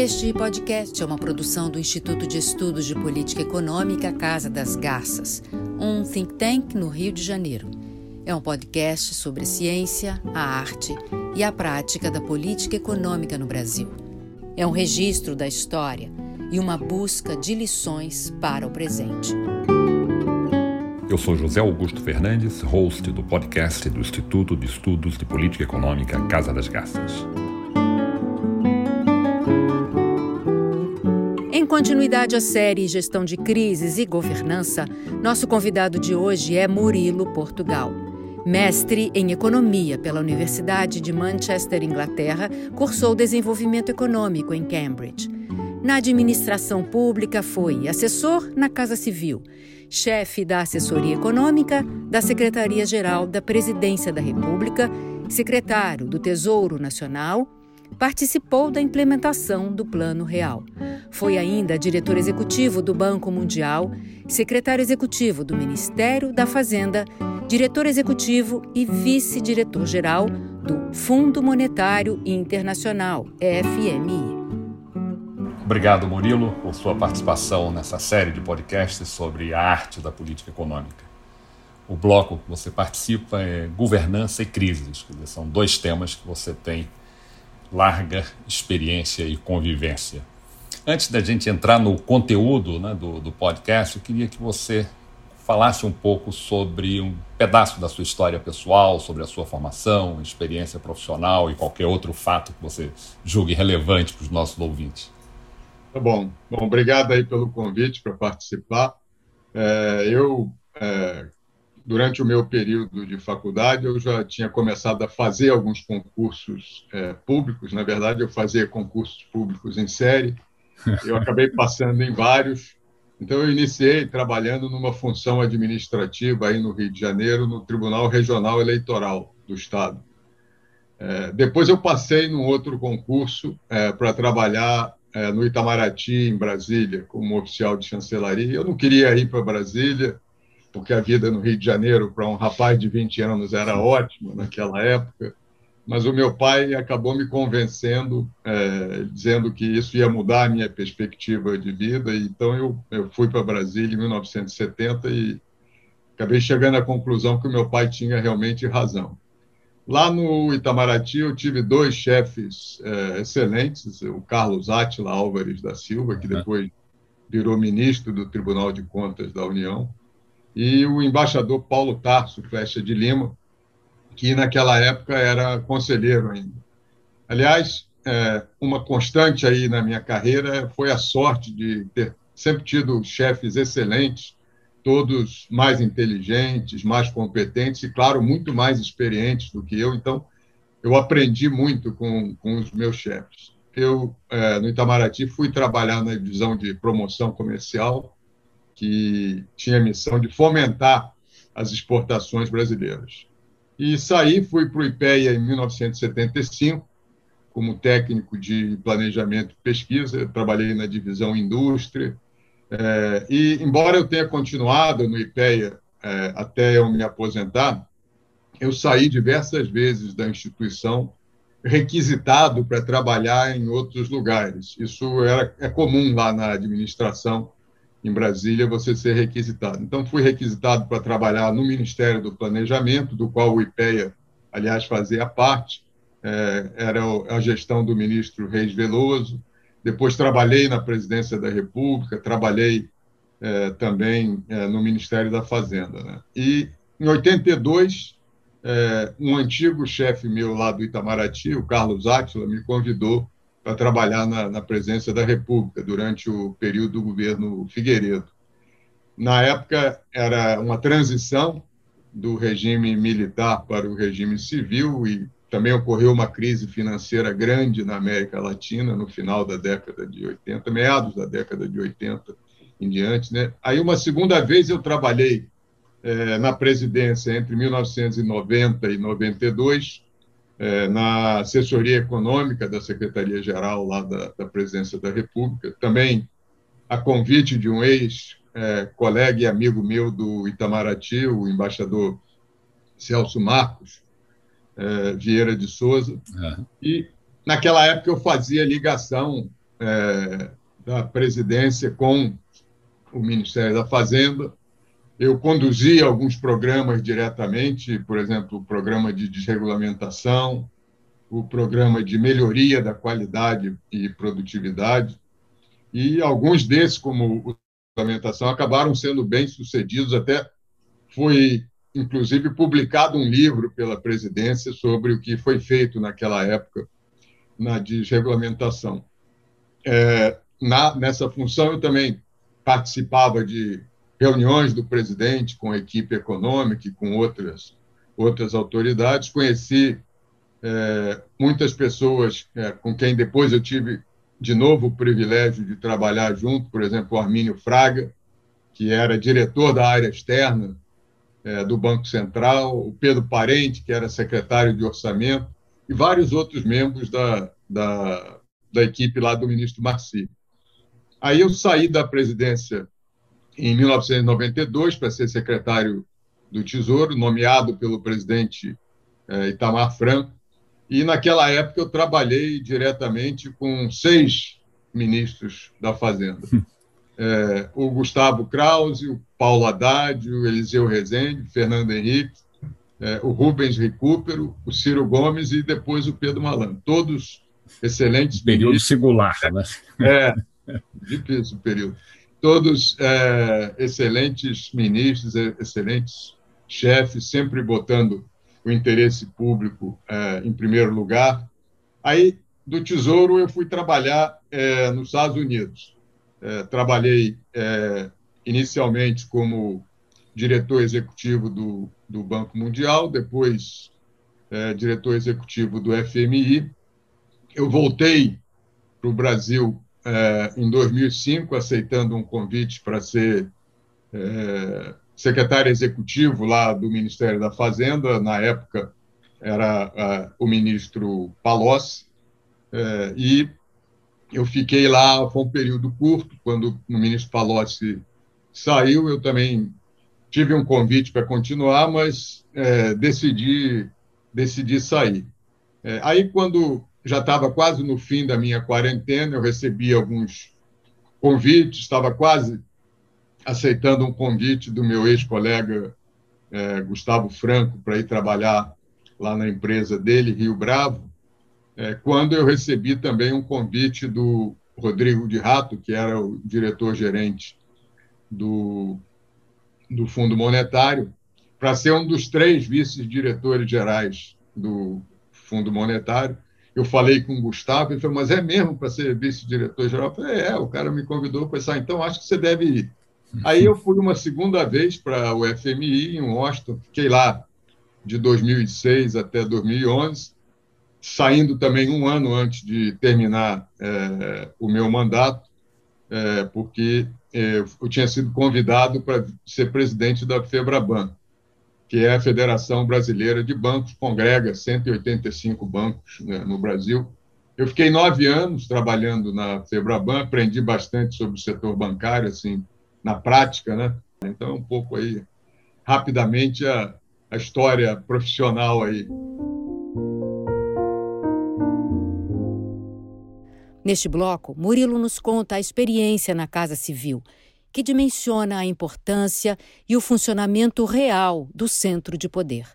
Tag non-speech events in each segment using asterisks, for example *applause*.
Este podcast é uma produção do Instituto de Estudos de Política Econômica Casa das Garças, um think tank no Rio de Janeiro. É um podcast sobre a ciência, a arte e a prática da política econômica no Brasil. É um registro da história e uma busca de lições para o presente. Eu sou José Augusto Fernandes, host do podcast do Instituto de Estudos de Política Econômica Casa das Garças. Continuidade à série Gestão de Crises e Governança, nosso convidado de hoje é Murilo Portugal. Mestre em Economia pela Universidade de Manchester, Inglaterra, cursou Desenvolvimento Econômico em Cambridge. Na administração pública, foi assessor na Casa Civil, chefe da Assessoria Econômica da Secretaria-Geral da Presidência da República, secretário do Tesouro Nacional participou da implementação do Plano Real. Foi ainda diretor executivo do Banco Mundial, secretário executivo do Ministério da Fazenda, diretor executivo e vice-diretor-geral do Fundo Monetário Internacional, FMI. Obrigado, Murilo, por sua participação nessa série de podcasts sobre a arte da política econômica. O bloco que você participa é governança e crises, são dois temas que você tem larga experiência e convivência. Antes da gente entrar no conteúdo né, do, do podcast, eu queria que você falasse um pouco sobre um pedaço da sua história pessoal, sobre a sua formação, experiência profissional e qualquer outro fato que você julgue relevante para os nossos ouvintes. Tá bom. Bom, obrigado aí pelo convite para participar. É, eu é, durante o meu período de faculdade, eu já tinha começado a fazer alguns concursos é, públicos. Na verdade, eu fazia concursos públicos em série. Eu acabei passando em vários. Então, eu iniciei trabalhando numa função administrativa aí no Rio de Janeiro, no Tribunal Regional Eleitoral do Estado. É, depois, eu passei num outro concurso é, para trabalhar é, no Itamaraty, em Brasília, como oficial de chancelaria. Eu não queria ir para Brasília porque a vida no Rio de Janeiro para um rapaz de 20 anos era ótima naquela época, mas o meu pai acabou me convencendo, é, dizendo que isso ia mudar a minha perspectiva de vida, e então eu, eu fui para Brasília em 1970 e acabei chegando à conclusão que o meu pai tinha realmente razão. Lá no Itamaraty, eu tive dois chefes é, excelentes, o Carlos Átila Álvares da Silva, que depois virou ministro do Tribunal de Contas da União, e o embaixador Paulo Tarso Flecha de Lima, que naquela época era conselheiro ainda. Aliás, é, uma constante aí na minha carreira foi a sorte de ter sempre tido chefes excelentes, todos mais inteligentes, mais competentes e, claro, muito mais experientes do que eu. Então, eu aprendi muito com, com os meus chefes. Eu, é, no Itamaraty, fui trabalhar na divisão de promoção comercial que tinha a missão de fomentar as exportações brasileiras. E saí, fui para o IPEA em 1975, como técnico de planejamento e pesquisa, trabalhei na divisão indústria, é, e embora eu tenha continuado no IPEA é, até eu me aposentar, eu saí diversas vezes da instituição requisitado para trabalhar em outros lugares. Isso era, é comum lá na administração em Brasília, você ser requisitado. Então, fui requisitado para trabalhar no Ministério do Planejamento, do qual o IPEA, aliás, fazia parte, é, era a gestão do ministro Reis Veloso. Depois, trabalhei na Presidência da República, trabalhei é, também é, no Ministério da Fazenda. Né? E, em 82, é, um antigo chefe meu lá do Itamaraty, o Carlos Átila, me convidou para trabalhar na, na presença da República durante o período do governo Figueiredo. Na época, era uma transição do regime militar para o regime civil e também ocorreu uma crise financeira grande na América Latina no final da década de 80, meados da década de 80 em diante. Né? Aí, uma segunda vez, eu trabalhei é, na presidência entre 1990 e 92 é, na assessoria econômica da Secretaria-Geral lá da, da, Presidência da República, também a convite de um ex-colega é, e amigo meu do Itamaraty, o embaixador Celso Marcos é, Vieira de Souza, uhum. e naquela época eu fazia ligação é, da presidência com o Ministério da Fazenda. Eu conduzi alguns programas diretamente, por exemplo, o programa de desregulamentação, o programa de melhoria da qualidade e produtividade, e alguns desses, como o regulamentação, acabaram sendo bem sucedidos. Até foi, inclusive, publicado um livro pela presidência sobre o que foi feito naquela época na desregulamentação. É, na, nessa função, eu também participava de reuniões do presidente com a equipe econômica e com outras, outras autoridades. Conheci é, muitas pessoas é, com quem depois eu tive de novo o privilégio de trabalhar junto, por exemplo, o Armínio Fraga, que era diretor da área externa é, do Banco Central, o Pedro Parente, que era secretário de orçamento, e vários outros membros da, da, da equipe lá do ministro Marci. Aí eu saí da presidência em 1992 para ser secretário do Tesouro, nomeado pelo presidente é, Itamar Franco, e naquela época eu trabalhei diretamente com seis ministros da Fazenda. É, *laughs* o Gustavo Krause, o Paulo Haddad, o Eliseu Rezende, o Fernando Henrique, é, o Rubens Recupero, o Ciro Gomes e depois o Pedro Malandro. Todos excelentes Período ministros. singular, né? É, *laughs* difícil período. Todos é, excelentes ministros, excelentes chefes, sempre botando o interesse público é, em primeiro lugar. Aí, do Tesouro, eu fui trabalhar é, nos Estados Unidos. É, trabalhei é, inicialmente como diretor executivo do, do Banco Mundial, depois é, diretor executivo do FMI. Eu voltei para o Brasil é, em 2005, aceitando um convite para ser secretário executivo lá do Ministério da Fazenda, na época era uh, o ministro Palocci, uh, e eu fiquei lá, foi um período curto, quando o ministro Palocci saiu, eu também tive um convite para continuar, mas uh, decidi, decidi sair. É, aí, quando já estava quase no fim da minha quarentena, eu recebi alguns convites, estava quase aceitando um convite do meu ex-colega é, Gustavo Franco para ir trabalhar lá na empresa dele, Rio Bravo, é, quando eu recebi também um convite do Rodrigo de Rato, que era o diretor-gerente do, do Fundo Monetário, para ser um dos três vice-diretores gerais do Fundo Monetário. Eu falei com o Gustavo, ele falou, mas é mesmo para ser vice-diretor-geral? Eu falei, é, o cara me convidou para pensar, então acho que você deve ir. Aí eu fui uma segunda vez para o FMI em Washington, fiquei lá de 2006 até 2011, saindo também um ano antes de terminar é, o meu mandato, é, porque é, eu tinha sido convidado para ser presidente da FEBRABAN, que é a Federação Brasileira de Bancos, congrega 185 bancos né, no Brasil. Eu fiquei nove anos trabalhando na FEBRABAN, aprendi bastante sobre o setor bancário, assim, na prática, né? Então, um pouco aí, rapidamente, a, a história profissional aí. Neste bloco, Murilo nos conta a experiência na Casa Civil, que dimensiona a importância e o funcionamento real do centro de poder.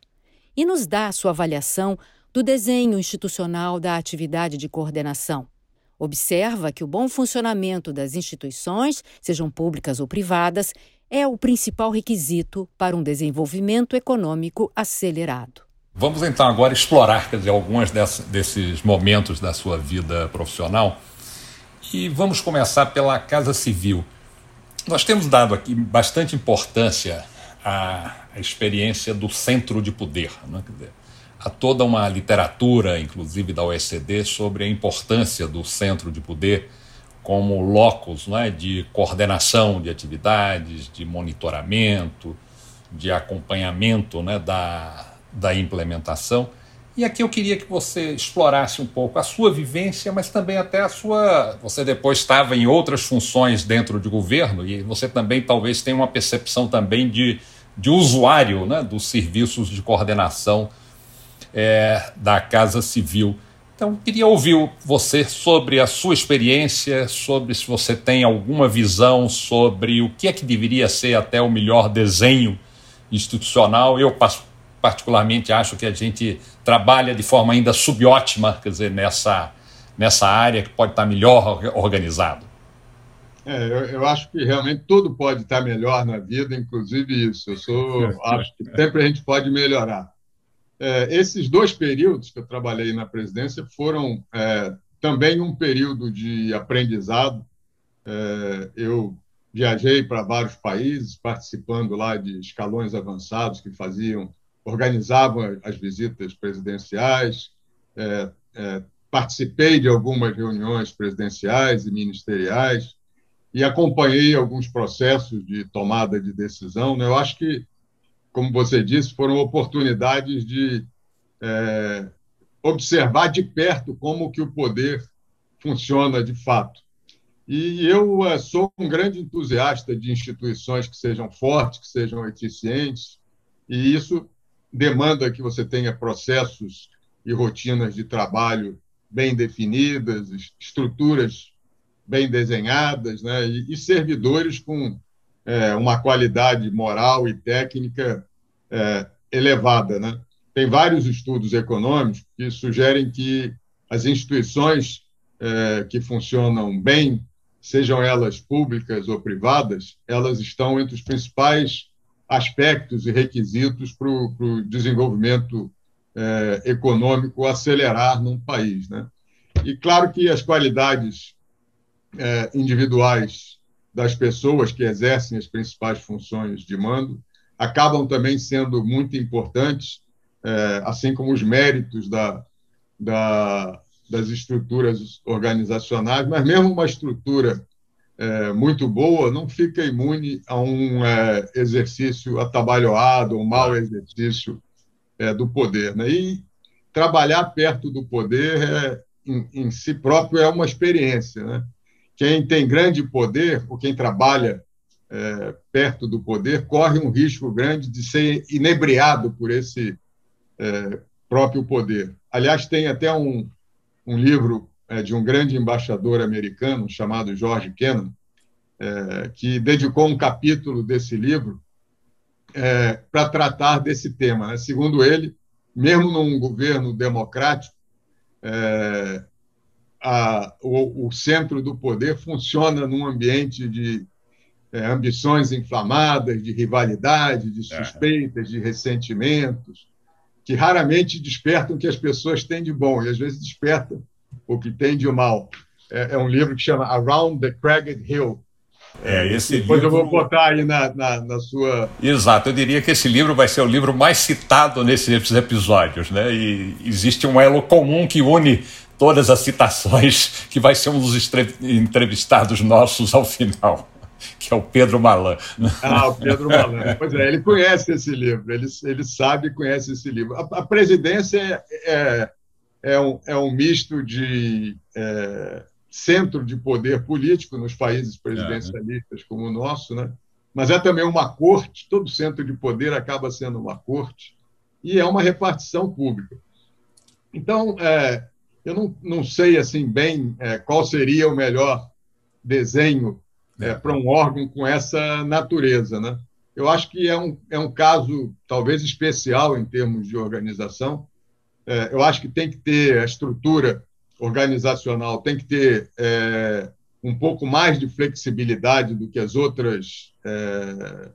E nos dá sua avaliação do desenho institucional da atividade de coordenação, Observa que o bom funcionamento das instituições, sejam públicas ou privadas, é o principal requisito para um desenvolvimento econômico acelerado. Vamos então agora explorar quer dizer, alguns desses momentos da sua vida profissional e vamos começar pela Casa Civil. Nós temos dado aqui bastante importância à, experiência do centro de poder. Né? Dizer, Há toda uma literatura, inclusive da OECD, sobre a importância do centro de poder como locus é, de coordenação de atividades, de monitoramento, de acompanhamento né, da, da implementação. E aqui eu queria que você explorasse um pouco a sua vivência, mas também até a sua. Você depois estava em outras funções dentro do governo e você também talvez tenha uma percepção também de, de usuário né, dos serviços de coordenação é, da Casa Civil. Então, queria ouvir você sobre a sua experiência, sobre se você tem alguma visão sobre o que é que deveria ser até o melhor desenho institucional. Eu, particularmente, acho que a gente trabalha de forma ainda subótima, quer dizer, nessa, nessa área que pode estar melhor organizado. É, eu, eu, acho que realmente tudo pode estar melhor na vida, inclusive isso. Eu sou, acho que sempre a gente pode melhorar. É, esses dois períodos que eu trabalhei na presidência foram é, também um período de aprendizado. É, eu viajei para vários países, participando lá de escalões avançados que faziam, organizavam as visitas presidenciais. É, é, participei de algumas reuniões presidenciais e ministeriais e acompanhei alguns processos de tomada de decisão. Né? Eu acho que como você disse, foram oportunidades de é, observar de perto como que o poder funciona de fato. E eu é, sou um grande entusiasta de instituições que sejam fortes, que sejam eficientes, e isso demanda que você tenha processos e rotinas de trabalho bem definidas, estruturas bem desenhadas, né? e, e servidores com é, uma qualidade moral e técnica é, elevada. Né? Tem vários estudos econômicos que sugerem que as instituições é, que funcionam bem, sejam elas públicas ou privadas, elas estão entre os principais aspectos e requisitos para o desenvolvimento é, econômico acelerar num país. Né? E claro que as qualidades é, individuais das pessoas que exercem as principais funções de mando acabam também sendo muito importantes, é, assim como os méritos da, da, das estruturas organizacionais, mas mesmo uma estrutura é, muito boa não fica imune a um é, exercício atabalhoado, um mau exercício é, do poder. Né? E trabalhar perto do poder é, em, em si próprio é uma experiência. Né? quem tem grande poder, ou quem trabalha é, perto do poder, corre um risco grande de ser inebriado por esse é, próprio poder. Aliás, tem até um, um livro de um grande embaixador americano chamado George Kennan, é, que dedicou um capítulo desse livro é, para tratar desse tema. Né? Segundo ele, mesmo num governo democrático, é, a, o, centro do poder funciona num ambiente de é, ambições inflamadas, de rivalidade, de suspeitas, de ressentimentos, que raramente despertam o que as pessoas têm de bom, e às vezes despertam o que tem de mal. É, é um livro que chama Around the Cragged Hill. É, esse Depois livro... eu vou botar aí na, na, na, sua. Exato, eu diria que esse livro vai ser o livro mais citado nesses episódios, né? E existe um elo comum que une todas as citações, *laughs* que vai ser um dos entrevistados nossos ao final, *laughs* que é o Pedro Malan. Ah, o Pedro Malan. Pois é, ele conhece esse livro, ele, ele sabe e conhece esse livro. A, a presidência é, é, é, um, é um misto de é, centro de poder político nos países presidencialistas é, né? como o nosso, né? mas é também uma corte, todo centro de poder acaba sendo uma corte, e é uma repartição pública. Então, é, eu não, não sei assim bem é, qual seria o melhor desenho é, para um órgão com essa natureza. Né? Eu acho que é um, é um caso talvez especial em termos de organização. É, eu acho que tem que ter a estrutura organizacional, tem que ter é, um pouco mais de flexibilidade do que as outras, é,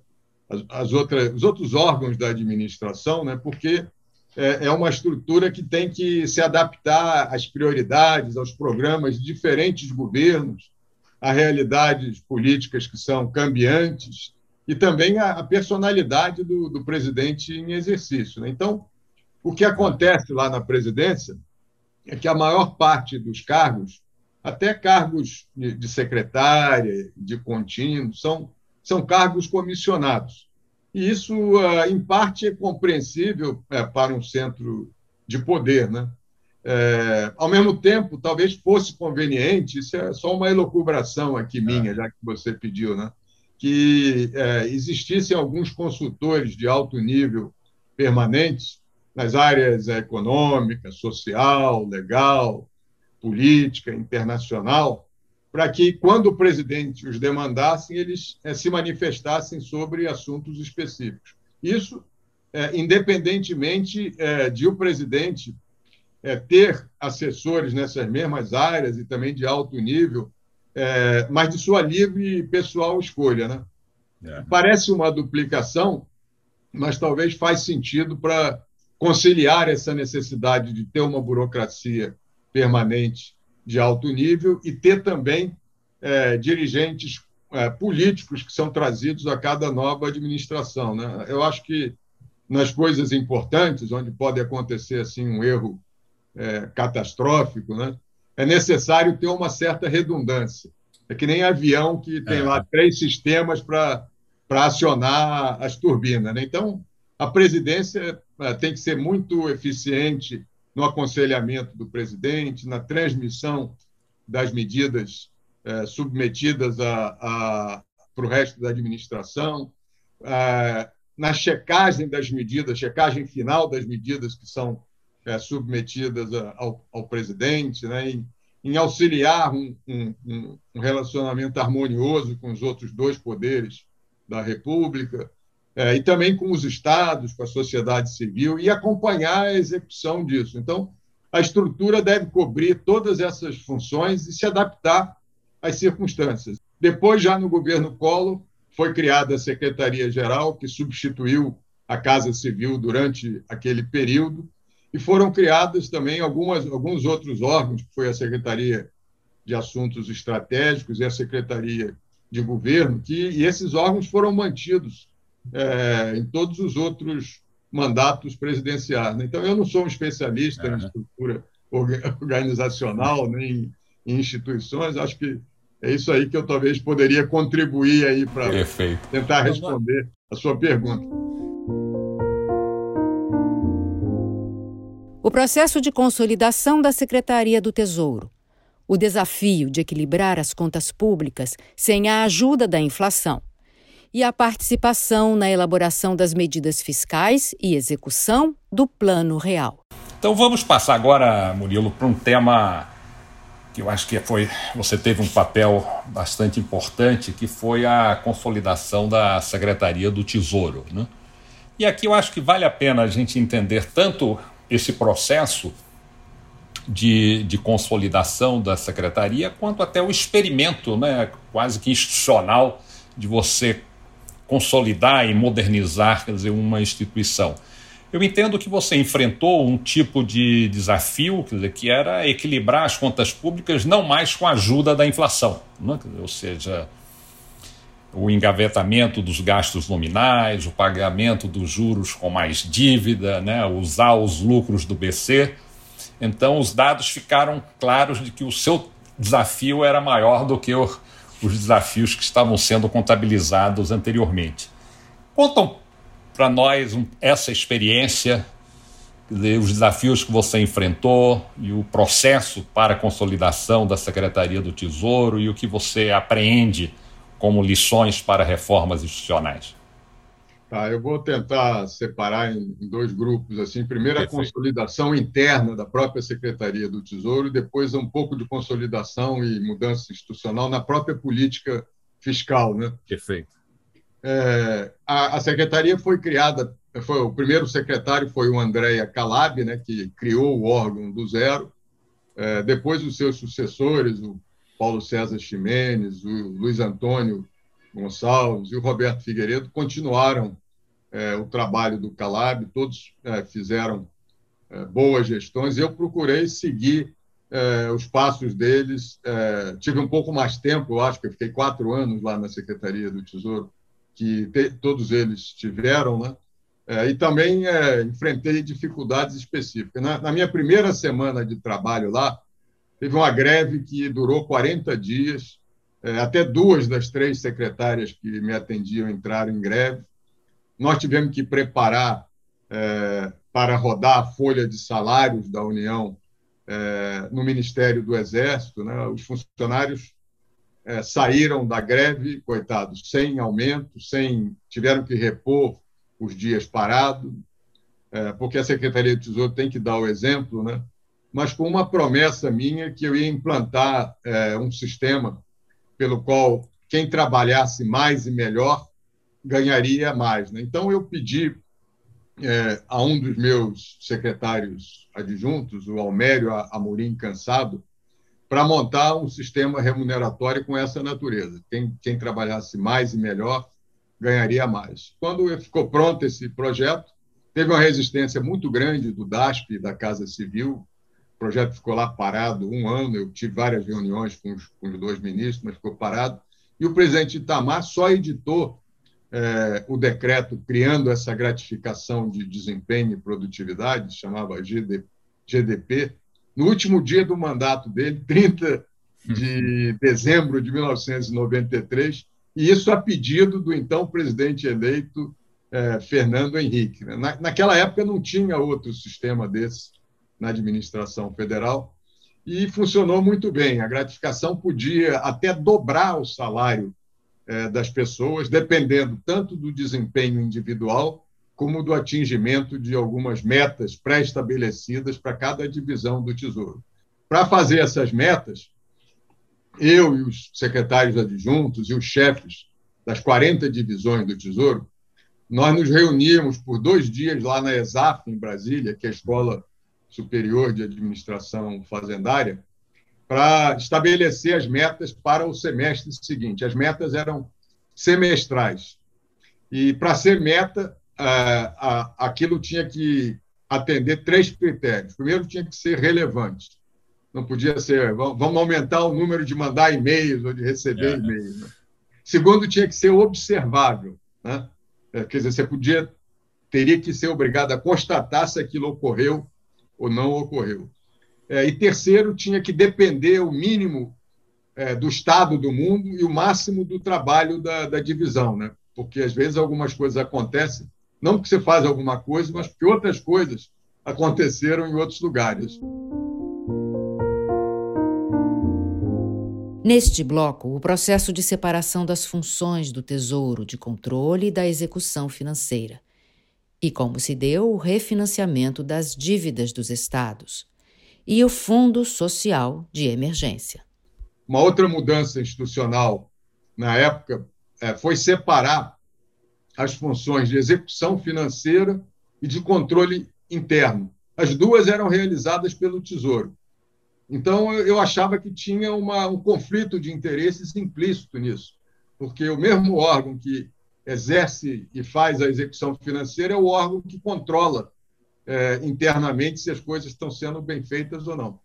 as, as outras, os outros órgãos da administração, né? porque é, uma estrutura que tem que se adaptar às prioridades, aos programas de diferentes governos, a realidades políticas que são cambiantes e também a, personalidade do, do presidente em exercício. Né? Então, o que acontece lá na presidência é que a maior parte dos cargos, até cargos de secretária, de contínuo, são, são cargos comissionados. E isso, ah, em parte, é compreensível é, para um centro de poder. Né? É, ao mesmo tempo, talvez fosse conveniente, isso é só uma elocubração aqui minha, já que você pediu, né? que é, existissem alguns consultores de alto nível permanentes nas áreas econômica, social, legal, política, internacional, para que, quando o presidente os demandasse, eles é, se manifestassem sobre assuntos específicos. Isso, é, independentemente é, de o presidente ter assessores nessas mesmas áreas e também de alto nível, mas de sua livre pessoal escolha. Né? É. Parece uma duplicação, mas talvez faz sentido para conciliar essa necessidade de ter uma burocracia permanente de alto nível e ter também é, dirigentes é, políticos que são trazidos a cada nova administração. Né? Eu acho que nas coisas importantes, onde pode acontecer assim um erro é, catastrófico, né? é necessário ter uma certa redundância. É que nem avião que tem é. lá três sistemas para acionar as turbinas. Né? Então, a presidência eh, tem que ser muito eficiente no aconselhamento do presidente, na transmissão das medidas eh, submetidas a, a, para o resto da administração, eh, na checagem das medidas, checagem final das medidas que são submetidas ao, ao presidente, né, em, em auxiliar um, um, um relacionamento harmonioso com os outros dois poderes da República, é, e também com os estados, com a sociedade civil, e acompanhar a execução disso. Então, a estrutura deve cobrir todas essas funções e se adaptar às circunstâncias. Depois, já no governo Collor, foi criada a Secretaria-Geral, que substituiu a Casa Civil durante aquele período, e foram criadas também algumas, alguns outros órgãos, que foi a Secretaria de Assuntos Estratégicos e a Secretaria de Governo, que, e esses órgãos foram mantidos é, em todos os outros mandatos presidenciais. Né? Então, eu não sou um especialista é. em estrutura organizacional, nem em instituições, acho que é isso aí que eu talvez poderia contribuir aí para tentar responder a sua pergunta. O processo de consolidação da Secretaria do Tesouro. O desafio de equilibrar as contas públicas sem a ajuda da inflação e a participação na elaboração das medidas fiscais e execução do Plano Real. Então vamos passar agora, Murilo, para um tema que eu acho que foi você teve um papel bastante importante, que foi a consolidação da Secretaria do Tesouro. Né? E aqui eu acho que vale a pena a gente entender tanto esse processo de, de consolidação da secretaria, quanto até o experimento né, quase que institucional de você consolidar e modernizar quer dizer, uma instituição. Eu entendo que você enfrentou um tipo de desafio, quer dizer, que era equilibrar as contas públicas não mais com a ajuda da inflação, né? ou seja, o engavetamento dos gastos nominais, o pagamento dos juros com mais dívida, né? usar os lucros do BC. Então, os dados ficaram claros de que o seu desafio era maior do que o, os desafios que estavam sendo contabilizados anteriormente. Contam para nós essa experiência, os desafios que você enfrentou e o processo para a consolidação da Secretaria do Tesouro e o que você apreende como lições para reformas institucionais. Tá, eu vou tentar separar em dois grupos. assim. Primeiro, a consolidação interna da própria Secretaria do Tesouro, depois um pouco de consolidação e mudança institucional na própria política fiscal. Né? Perfeito. É, a, a, secretaria foi criada, foi, o primeiro secretário foi o Andréa Calab, né, que criou o órgão do zero. É, depois, os seus sucessores, o Paulo César Ximenes, o Luiz Antônio Gonçalves e o Roberto Figueiredo continuaram é, o trabalho do Calab, todos é, fizeram é, boas gestões. Eu procurei seguir é, os passos deles. É, tive um pouco mais tempo, eu acho que eu fiquei quatro anos lá na Secretaria do Tesouro, que te, todos eles tiveram, né? É, e também enfrentei dificuldades específicas. Na, na minha primeira semana de trabalho lá, teve uma greve que durou 40 dias, até duas das três secretárias que me atendiam entraram em greve. Nós tivemos que preparar é, para rodar a folha de salários da União é, no Ministério do Exército. Né? Os funcionários é, saíram da greve, coitados, sem aumento, sem tiveram que repor os dias parados. é, porque a Secretaria do Tesouro tem que dar o exemplo, né? mas com uma promessa minha que eu ia implantar é, um sistema pelo qual quem trabalhasse mais e melhor ganharia mais. Né? Então, eu pedi é, a um dos meus secretários adjuntos, o Almério Amorim Cansado, para montar um sistema remuneratório com essa natureza. Quem, quem trabalhasse mais e melhor ganharia mais. Quando ficou pronto esse projeto, teve uma resistência muito grande do DASP da Casa Civil. O projeto ficou lá parado um ano. Eu tive várias reuniões com os, com os dois ministros, mas ficou parado. E o presidente Itamar só editou é, o decreto criando essa gratificação de desempenho e produtividade, chamava GD, GDP, no último dia do mandato dele, 30 de dezembro de 1993, e isso a pedido do então presidente eleito é, Fernando Henrique. Né? Na, naquela época não tinha outro sistema desse na administração federal e funcionou muito bem. A gratificação podia até dobrar o salário é, das pessoas, dependendo tanto do desempenho individual como do atingimento de algumas metas pré-estabelecidas para cada divisão do Tesouro. Para fazer essas metas, eu e os secretários adjuntos e os chefes das 40 divisões do Tesouro, nós nos reuníamos por dois dias lá na ESAF, em Brasília, que é a Escola Superior de Administração Fazendária, para estabelecer as metas para o semestre seguinte. As metas eram semestrais. E para ser meta, aquilo tinha que atender três critérios. Primeiro, tinha que ser relevante. Não podia ser, vamos aumentar o número de mandar e-mails ou de receber é. e-mails. Né? Segundo, tinha que ser observável. Né? É, quer dizer, você podia, teria que ser obrigado a constatar se aquilo ocorreu ou não ocorreu. É, e terceiro, tinha que depender o mínimo é, do estado do mundo e o máximo do trabalho da, da divisão, né? porque às vezes algumas coisas acontecem não porque você faz alguma coisa, mas porque outras coisas aconteceram em outros lugares. Neste bloco, o processo de separação das funções do Tesouro de controle e da execução financeira, e como se deu o refinanciamento das dívidas dos estados, e o Fundo Social de Emergência. Uma outra mudança institucional na época é, foi separar as funções de execução financeira e de controle interno. As duas eram realizadas pelo Tesouro. Então, eu achava que tinha uma, um conflito de interesses implícito nisso, porque o mesmo órgão que exerce e faz a execução financeira é o órgão que controla é, internamente se as coisas estão sendo bem feitas ou não.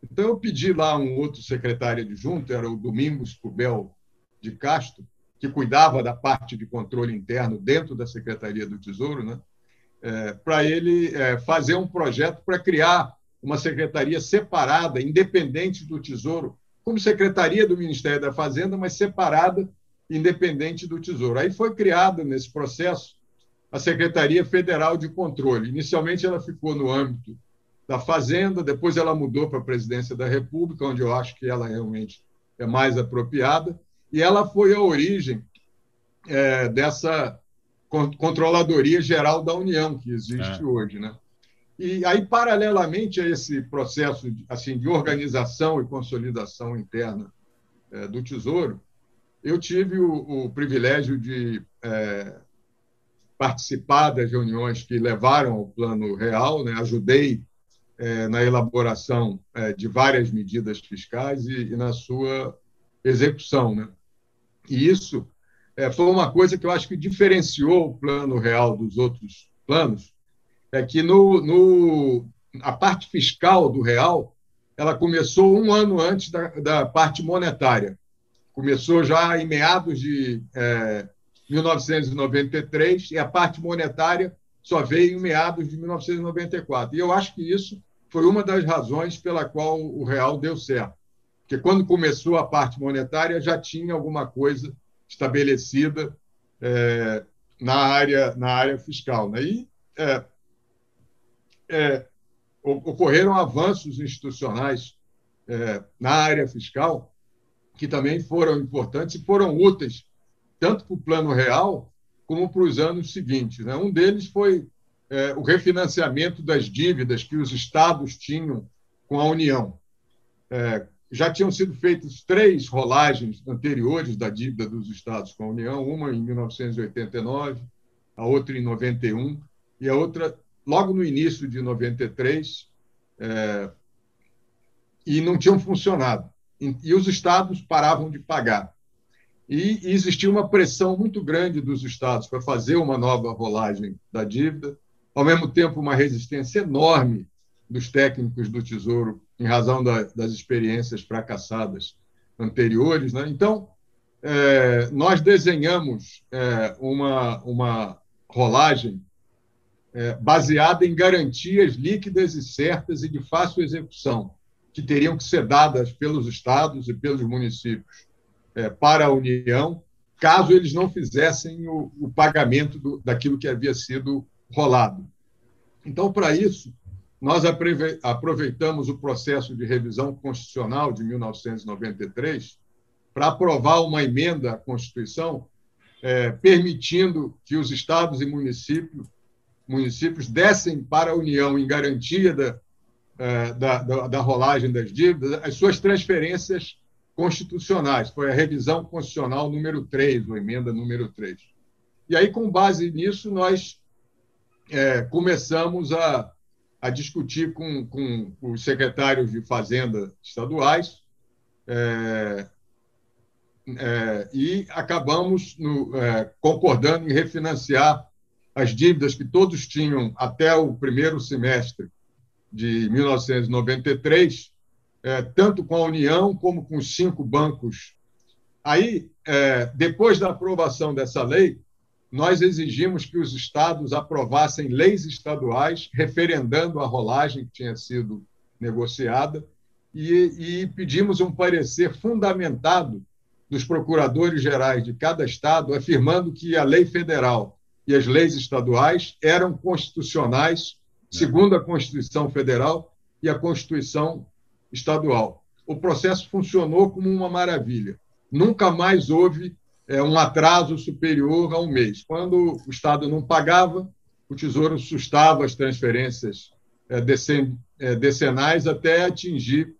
Então, eu pedi lá um outro secretário adjunto, era o Domingos Cubel de Castro, que cuidava da parte de controle interno dentro da Secretaria do Tesouro, né? É, para ele é, fazer um projeto para criar uma secretaria separada, independente do Tesouro, como secretaria do Ministério da Fazenda, mas separada, independente do Tesouro. Aí foi criada nesse processo a Secretaria Federal de Controle. Inicialmente ela ficou no âmbito da Fazenda, depois ela mudou para a Presidência da República, onde eu acho que ela realmente é mais apropriada e ela foi a origem é, dessa Controladoria Geral da União que existe é. hoje. Né? E aí, paralelamente a esse processo de, assim, de organização e consolidação interna é, do Tesouro, eu tive o, o privilégio de é, participar das reuniões que levaram ao Plano Real, né? ajudei é, na elaboração é, de várias medidas fiscais e, e na sua execução. Né? E isso é, foi uma coisa que eu acho que diferenciou o plano real dos outros planos, é que no, no a parte fiscal do real ela começou um ano antes da, da parte monetária. Começou já em meados de é, 1993 e a parte monetária só veio em meados de 1994. E eu acho que isso foi uma das razões pela qual o real deu certo porque quando começou a parte monetária já tinha alguma coisa estabelecida é, na área na área fiscal, né? E é, é, ocorreram avanços institucionais é, na área fiscal que também foram importantes e foram úteis tanto para o plano real como para os anos seguintes. Né? Um deles foi é, o refinanciamento das dívidas que os estados tinham com a União. É, já tinham sido feitas três rolagens anteriores da dívida dos estados com a União, uma em 1989, a outra em 91 e a outra logo no início de 93, é, e não tinham funcionado. E os estados paravam de pagar. E existia uma pressão muito grande dos estados para fazer uma nova rolagem da dívida, ao mesmo tempo, uma resistência enorme dos técnicos do Tesouro, em razão da, das experiências fracassadas anteriores. Né? Então, é, nós desenhamos é, uma, uma rolagem é, baseada em garantias líquidas e certas e de fácil execução, que teriam que ser dadas pelos estados e pelos municípios é, para a União, caso eles não fizessem o, o pagamento do, daquilo que havia sido rolado. Então, para isso, nós aproveitamos o processo de revisão constitucional de 1993 para aprovar uma emenda à Constituição é, permitindo que os estados e municípios, municípios dessem para a União, em garantia da, é, da, da, da rolagem das dívidas, as suas transferências constitucionais. Foi a revisão constitucional número 3, ou emenda número 3. E aí, com base nisso, nós é, começamos a, a discutir com, com os secretários de Fazenda estaduais é, é, e acabamos no, é, concordando em refinanciar as dívidas que todos tinham até o primeiro semestre de 1993, é, tanto com a União como com os cinco bancos. Aí, é, depois da aprovação dessa lei, nós exigimos que os estados aprovassem leis estaduais referendando a rolagem que tinha sido negociada e, e pedimos um parecer fundamentado dos procuradores gerais de cada estado, afirmando que a lei federal e as leis estaduais eram constitucionais, segundo a Constituição Federal e a Constituição Estadual. O processo funcionou como uma maravilha. Nunca mais houve é, um atraso superior a um mês. Quando o Estado não pagava, o Tesouro sustava as transferências é, decen, é, decenais até atingir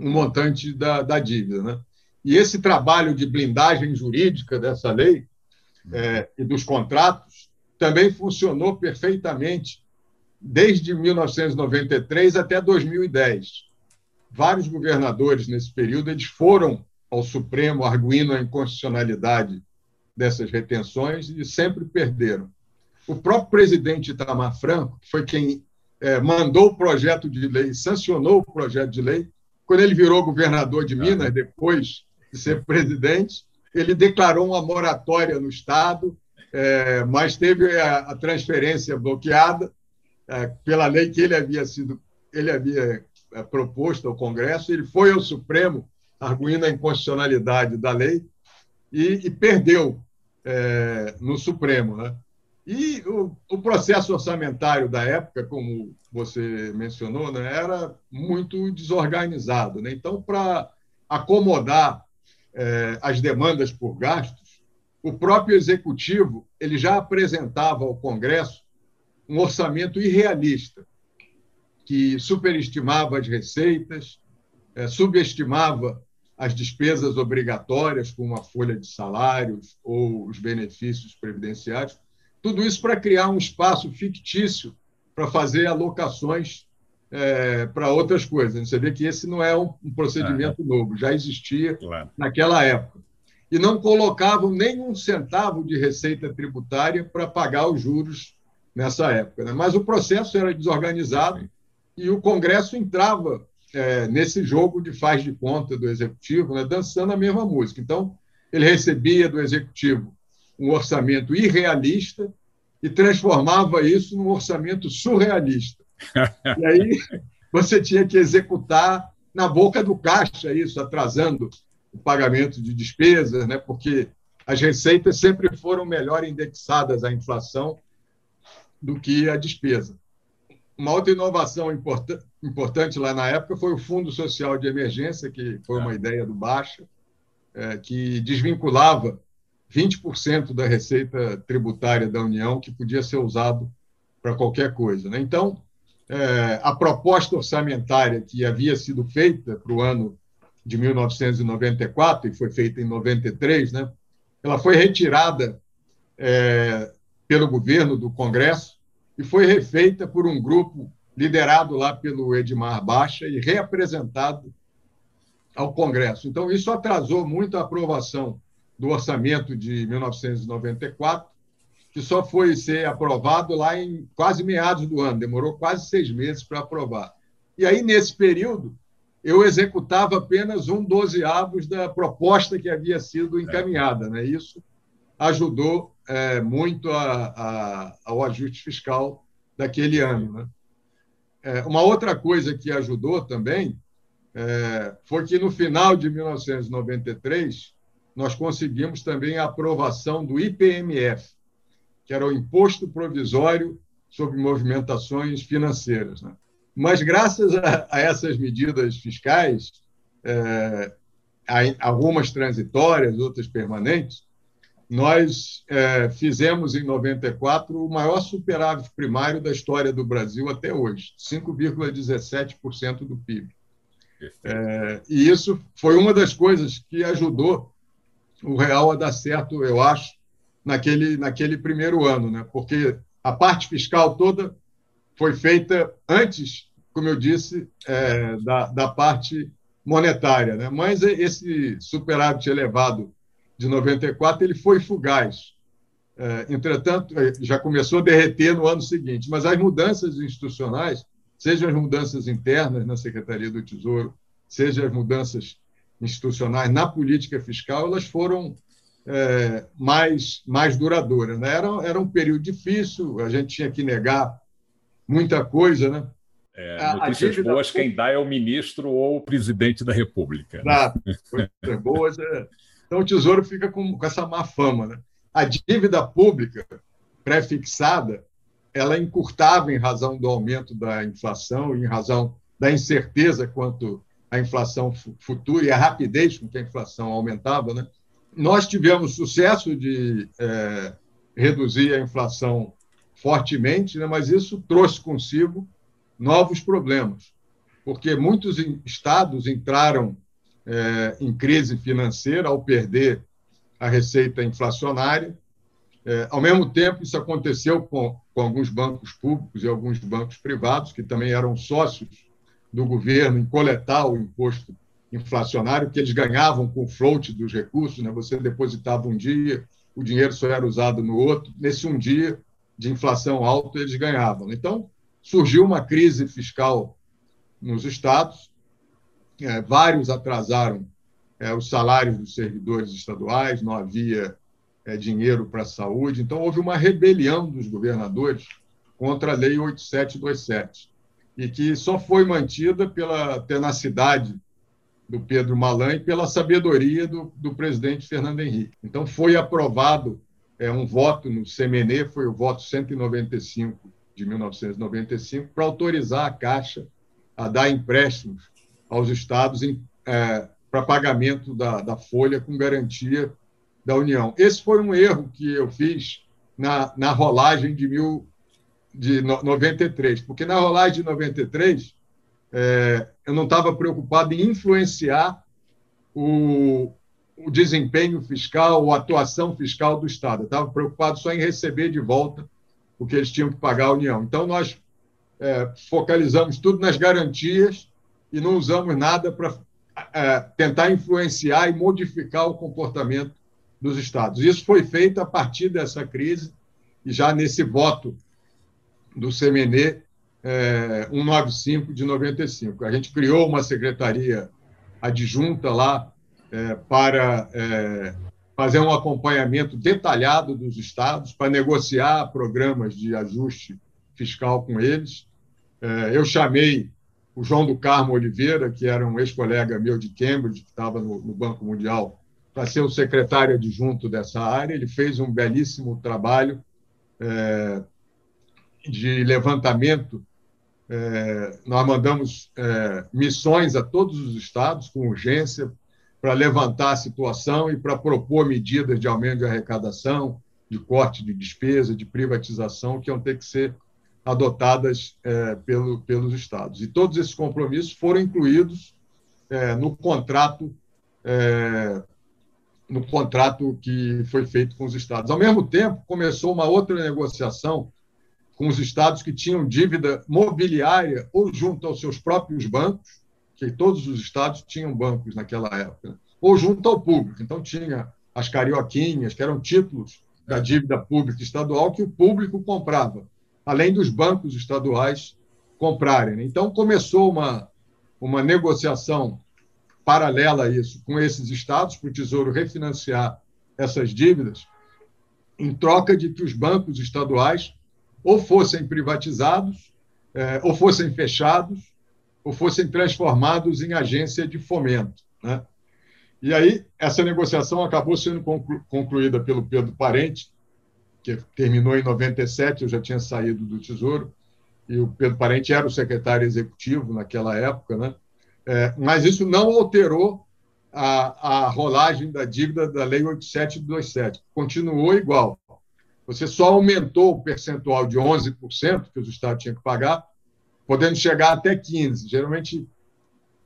um montante da, da dívida. Né? E esse trabalho de blindagem jurídica dessa lei é, e dos contratos também funcionou perfeitamente desde 1993 até 2010. Vários governadores nesse período eles foram ao Supremo arguindo a inconstitucionalidade dessas retenções e sempre perderam. O próprio presidente Itamar Franco, que foi quem é, mandou o projeto de lei, sancionou o projeto de lei, quando ele virou governador de Minas, depois de ser presidente, ele declarou uma moratória no Estado, é, mas teve a, a transferência bloqueada pela lei que ele havia sido ele havia é, proposto ao Congresso. Ele foi ao Supremo arguindo a inconstitucionalidade da lei e, e perdeu é, no Supremo. Né? E o, o, processo orçamentário da época, como você mencionou, né, era muito desorganizado. Né? Então, para acomodar é, as demandas por gastos, o próprio executivo ele já apresentava ao Congresso um orçamento irrealista, que superestimava as receitas, é, subestimava as despesas obrigatórias, como a folha de salários ou os benefícios previdenciários, tudo isso para criar um espaço fictício para fazer alocações é, para outras coisas. Você vê que esse não é um, procedimento novo, já existia claro. naquela época. E não colocavam nenhum centavo de receita tributária para pagar os juros nessa época. Né? Mas o processo era desorganizado e o Congresso entrava é, nesse jogo de faz de conta do executivo, né, dançando a mesma música. Então, ele recebia do executivo um orçamento irrealista e transformava isso num orçamento surrealista. *laughs* E aí você tinha que executar na boca do caixa isso, atrasando o pagamento de despesas, né, porque as receitas sempre foram melhor indexadas à inflação do que a despesa. Uma outra inovação importante importante lá na época foi o Fundo Social de Emergência, que foi uma é. ideia do Baixa, é, que desvinculava 20% da receita tributária da União que podia ser usado para qualquer coisa. Né? Então, é, a proposta orçamentária que havia sido feita para o ano de 1994, e foi feita em 93, né? ela foi retirada é, pelo governo do Congresso e foi refeita por um grupo liderado lá pelo Edmar Baixa e reapresentado ao Congresso. Então, isso atrasou muito a aprovação do orçamento de 1994, que só foi ser aprovado lá em quase meados do ano, demorou quase seis meses para aprovar. E aí, nesse período, eu executava apenas um dozeavos da proposta que havia sido encaminhada. Né? Isso ajudou é, muito a, a, ao ajuste fiscal daquele ano. Né? É, uma outra coisa que ajudou também é, foi que, no final de 1993, nós conseguimos também a aprovação do IPMF, que era o Imposto Provisório sobre Movimentações Financeiras. Né? Mas, graças a, a, essas medidas fiscais, é, algumas transitórias, outras permanentes, nós é, fizemos em 94 o maior superávit primário da história do Brasil até hoje, 5,17% do PIB. É, e isso foi uma das coisas que ajudou o real a dar certo, eu acho, naquele, naquele primeiro ano, né? porque a parte fiscal toda foi feita antes, como eu disse, é, da, da parte monetária. Né? Mas esse superávit elevado de 94 ele foi fugaz. É, entretanto, é, já começou a derreter no ano seguinte, mas as mudanças institucionais, sejam as mudanças internas na Secretaria do Tesouro, sejam as mudanças institucionais na política fiscal, elas foram é, mais, mais duradouras. Né? Era, era um período difícil, a gente tinha que negar muita coisa. Né? É, notícias boas, quem dá é o ministro ou o presidente da República. Né? Exato, coisas boas. É... Então, o Tesouro fica com, com essa má fama. Né? A dívida pública pré-fixada ela encurtava em razão do aumento da inflação, em razão da incerteza quanto à inflação futura e a rapidez com que a inflação aumentava. Né? Nós tivemos sucesso de é, reduzir a inflação fortemente, né? mas isso trouxe consigo novos problemas, porque muitos estados entraram é, em crise financeira ao perder a receita inflacionária. É, ao mesmo tempo, isso aconteceu com, com alguns bancos públicos e alguns bancos privados, que também eram sócios do governo em coletar o imposto inflacionário, que eles ganhavam com o float dos recursos. Né? Você depositava um dia, o dinheiro só era usado no outro. Nesse um dia de inflação alta, eles ganhavam. Então, surgiu uma crise fiscal nos estados, é, vários atrasaram é, os salários dos servidores estaduais, não havia é, dinheiro para a saúde. Então, houve uma rebelião dos governadores contra a Lei 8727, e que só foi mantida pela tenacidade do Pedro Malan e pela sabedoria do, do presidente Fernando Henrique. Então, foi aprovado é, um voto no CMNE, foi o voto 195 de 1995, para autorizar a Caixa a dar empréstimos aos estados é, para pagamento da, da folha com garantia da União. Esse foi um erro que eu fiz na, na rolagem de, mil, de 93, porque na rolagem de 93 é, eu não estava preocupado em influenciar o, o desempenho fiscal, a atuação fiscal do Estado. Eu estava preocupado só em receber de volta o que eles tinham que pagar à União. Então, nós é, focalizamos tudo nas garantias e não usamos nada para é, tentar influenciar e modificar o comportamento dos estados. Isso foi feito a partir dessa crise e já nesse voto do CMNE é, 195 de 95. A gente criou uma secretaria adjunta lá é, para é, fazer um acompanhamento detalhado dos estados, para negociar programas de ajuste fiscal com eles. É, eu chamei o João do Carmo Oliveira, que era um ex-colega meu de Cambridge, que estava no, no Banco Mundial, para ser o secretário adjunto dessa área. Ele fez um belíssimo trabalho é, de levantamento. É, nós mandamos é, missões a todos os estados com urgência para levantar a situação e para propor medidas de aumento de arrecadação, de corte de despesa, de privatização, que iam ter que ser adotadas é, pelo, pelos estados. E todos esses compromissos foram incluídos é, no contrato é, no contrato que foi feito com os estados. Ao mesmo tempo, começou uma outra negociação com os estados que tinham dívida mobiliária ou junto aos seus próprios bancos, que todos os estados tinham bancos naquela época, ou junto ao público. Então, tinha as carioquinhas, que eram títulos da dívida pública estadual que o público comprava, além dos bancos estaduais comprarem. Então, começou uma, uma negociação paralela a isso com esses estados, para o Tesouro refinanciar essas dívidas, em troca de que os bancos estaduais ou fossem privatizados, é, ou fossem fechados, ou fossem transformados em agência de fomento. Né? E aí, essa negociação acabou sendo concluída pelo Pedro Parente, que terminou em 97, eu já tinha saído do Tesouro, e o Pedro Parente era o secretário executivo naquela época, né? É, mas isso não alterou a, a rolagem da dívida da Lei 8727, continuou igual. Você só aumentou o percentual de 11% que os estados tinham que pagar, podendo chegar até 15%. Geralmente,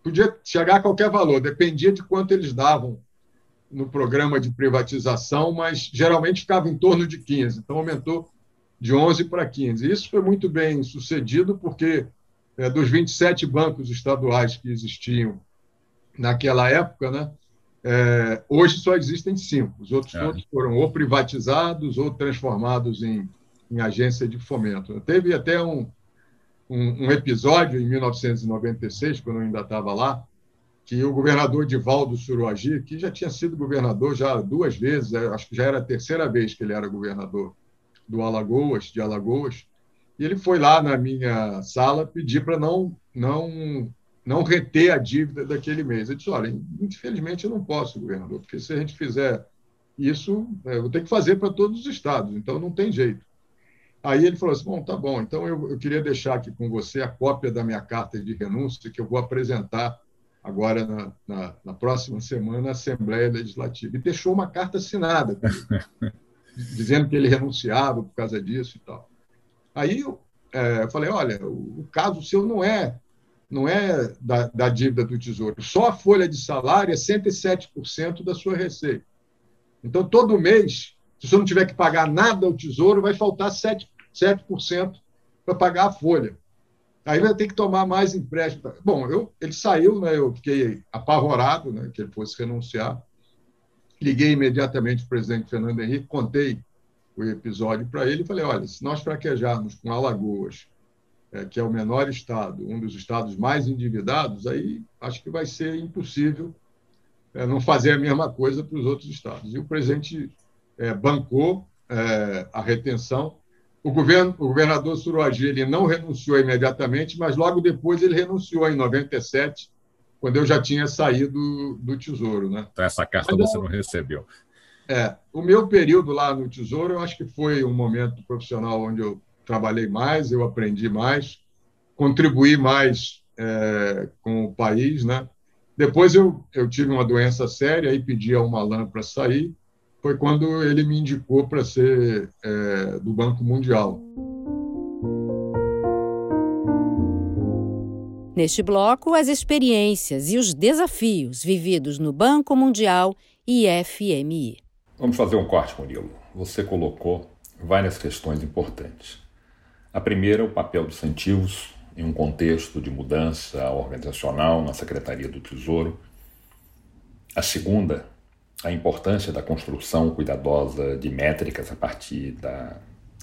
podia chegar a qualquer valor, dependia de quanto eles davam no programa de privatização, mas geralmente ficava em torno de 15%. Então, aumentou de 11% para 15%. Isso foi muito bem sucedido, porque é, dos 27 bancos estaduais que existiam naquela época, né, é, hoje só existem cinco. Os outros é. todos foram ou privatizados ou transformados em, em agência de fomento. Teve até um, um, um episódio em 1996, quando eu ainda estava lá, que o governador Divaldo Suruagi, que já tinha sido governador já duas vezes, é, acho que já era a terceira vez que ele era governador do Alagoas, de Alagoas, e ele foi lá na minha sala pedir para não, não, não reter a dívida daquele mês. Eu disse: olha, infelizmente eu não posso, governador, porque se a gente fizer isso, é, eu vou ter que fazer para todos os estados, então não tem jeito. Aí ele falou assim: bom, tá bom, então eu, eu queria deixar aqui com você a cópia da minha carta de renúncia, que eu vou apresentar agora na, na, na próxima semana na Assembleia Legislativa. E deixou uma carta assinada, *laughs* dizendo que ele renunciava por causa disso e tal. Aí eu, é, eu falei, olha, o, o, caso seu não é não é da, da, dívida do Tesouro. Só a folha de salário é 107% da sua receita. Então, todo mês, se você não tiver que pagar nada ao Tesouro, vai faltar 7%, 7% para pagar a folha. Aí vai ter que tomar mais empréstimo. Bom, eu, ele saiu, né, eu fiquei apavorado né, que ele fosse renunciar. Liguei imediatamente para o presidente Fernando Henrique, contei o episódio para ele e falei: olha, se nós fraquejarmos com Alagoas, é, que é o menor estado, um dos estados mais endividados, aí acho que vai ser impossível é, não fazer a mesma coisa para os outros estados. E o presidente é, bancou é, a retenção. O, governo, o governador Suruagi ele não renunciou imediatamente, mas logo depois ele renunciou, em 97, quando eu já tinha saído do Tesouro. Né? Então, essa carta mas, você não recebeu. É, o meu período lá no Tesouro, eu acho que foi um momento profissional onde eu trabalhei mais, eu aprendi mais, contribuí mais é, com o país, né? Depois eu, eu tive uma doença séria e pedi a uma lã para sair. Foi quando ele me indicou para ser é, do Banco Mundial. Neste bloco, as experiências e os desafios vividos no Banco Mundial e FMI. Vamos fazer um corte, Murilo. Você colocou várias questões importantes. A primeira, o papel dos incentivos em um contexto de mudança organizacional na Secretaria do Tesouro. A segunda, a importância da construção cuidadosa de métricas a partir da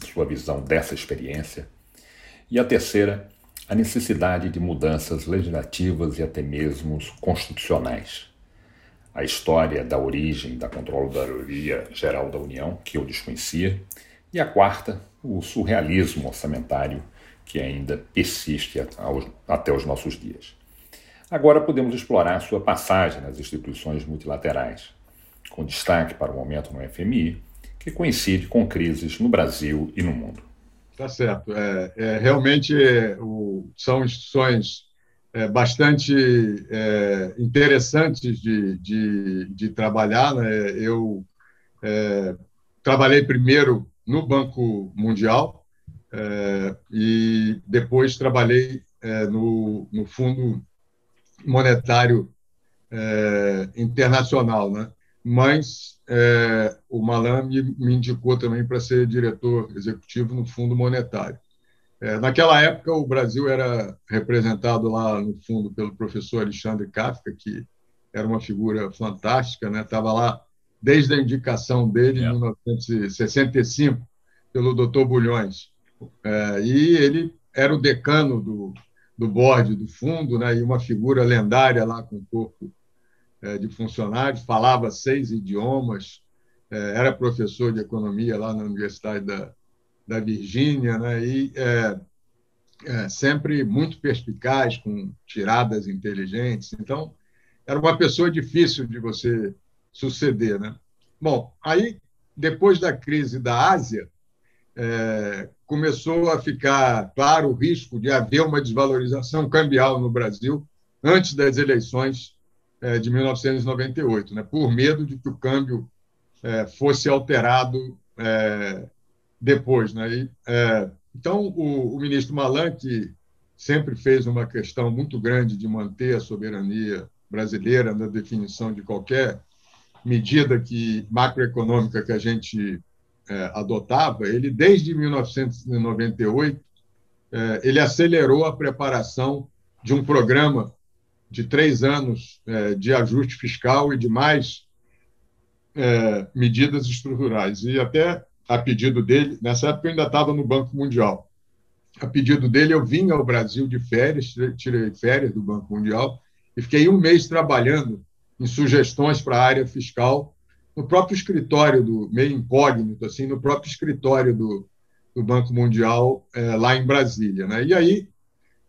sua visão dessa experiência. E a terceira, a necessidade de mudanças legislativas e até mesmo constitucionais a história da origem da Controladoria Geral da União, que eu desconhecia, e a quarta, o surrealismo orçamentário, que ainda persiste até os nossos dias. Agora podemos explorar sua passagem nas instituições multilaterais, com destaque para o momento no FMI, que coincide com crises no Brasil e no mundo. Tá certo. É, é realmente o, são instituições é, bastante é, interessantes de, de, de, trabalhar. Né? Eu é, trabalhei primeiro no Banco Mundial, é, e depois trabalhei é, no, no Fundo Monetário Internacional, né? Mas é, o Malan me, me indicou também para ser diretor executivo no Fundo Monetário. É, naquela época, o Brasil era representado lá no fundo pelo professor Alexandre Kafka, que era uma figura fantástica, né? Estava lá desde a indicação dele em 1965 pelo Dr. Bulhões. É, e ele era o decano do, do board do fundo, né? E uma figura lendária lá com o corpo é, de funcionários, falava seis idiomas, é, era professor de economia lá na Universidade da, da Virgínia, né? e é, é, sempre muito perspicaz, com tiradas inteligentes. Então, era uma pessoa difícil de você suceder. Né? Bom, aí, depois da crise da Ásia, é, começou a ficar claro o risco de haver uma desvalorização cambial no Brasil antes das eleições é, de 1998, né? por medo de que o câmbio é, fosse alterado é, depois. Né? E, é, então, o, o, ministro Malan, que sempre fez uma questão muito grande de manter a soberania brasileira na definição de qualquer medida que macroeconômica que a gente é, adotava, ele desde 1998 é, ele acelerou a preparação de um programa de três anos é, de ajuste fiscal e de mais é, medidas estruturais. E até a pedido dele, nessa época eu ainda estava no Banco Mundial. A pedido dele, eu vim ao Brasil de férias, tirei férias do Banco Mundial e fiquei um mês trabalhando em sugestões para a área fiscal no próprio escritório do meio incógnito assim no próprio escritório do, do Banco Mundial é, lá em Brasília né e aí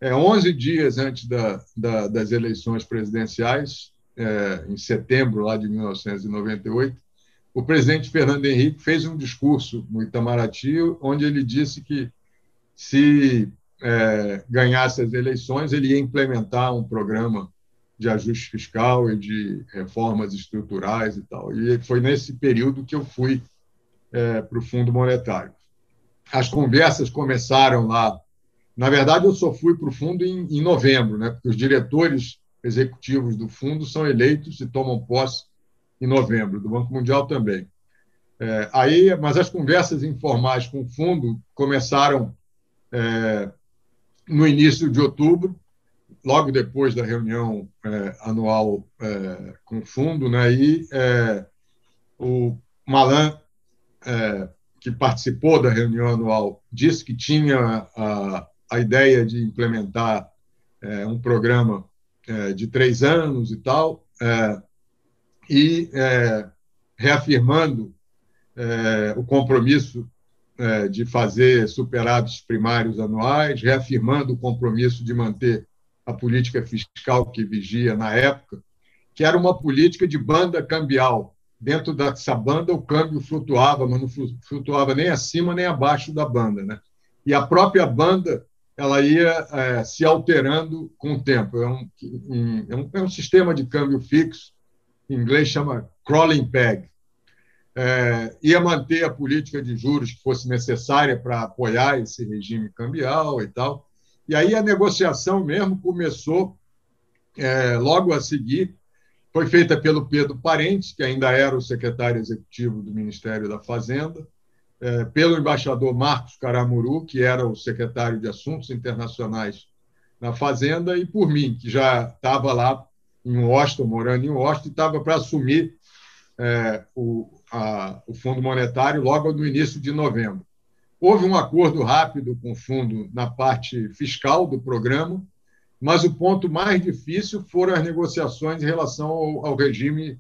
é, 11 dias antes da, da, das eleições presidenciais é, em setembro lá de 1998 o presidente Fernando Henrique fez um discurso no Itamaraty, onde ele disse que se é, ganhasse as eleições, ele ia implementar um programa de ajuste fiscal e de reformas estruturais e tal. E foi nesse período que eu fui é, para o Fundo Monetário. As conversas começaram lá. Na verdade, eu só fui para o fundo em, em novembro, né? porque os diretores executivos do fundo são eleitos e tomam posse em novembro, do Banco Mundial também. É, aí, mas as conversas informais com o fundo começaram é, no início de outubro, logo depois da reunião é, anual é, com o fundo, né? E é, o Malan, é, que participou da reunião anual, disse que tinha a, a ideia de implementar um programa de três anos e tal e é, reafirmando é, o compromisso é, de fazer superados primários anuais, reafirmando o compromisso de manter a política fiscal que vigia na época, que era uma política de banda cambial. Dentro dessa banda, o câmbio flutuava, mas não flutuava nem acima nem abaixo da banda. Né? E a própria banda ela ia é, se alterando com o tempo. É um, é um, é um sistema de câmbio fixo em inglês chama crawling peg. É, ia manter a política de juros que fosse necessária para apoiar esse regime cambial e tal. E aí a negociação mesmo começou é, logo a seguir. Foi feita pelo Pedro Parentes, que ainda era o secretário executivo do Ministério da Fazenda, pelo embaixador Marcos Caramuru, que era o secretário de Assuntos Internacionais na Fazenda, e por mim, que já estava lá em Washington, morando em Washington, estava para assumir é, o, a, o Fundo Monetário logo no início de novembro. Houve um acordo rápido com o fundo na parte fiscal do programa, mas o ponto mais difícil foram as negociações em relação ao, ao regime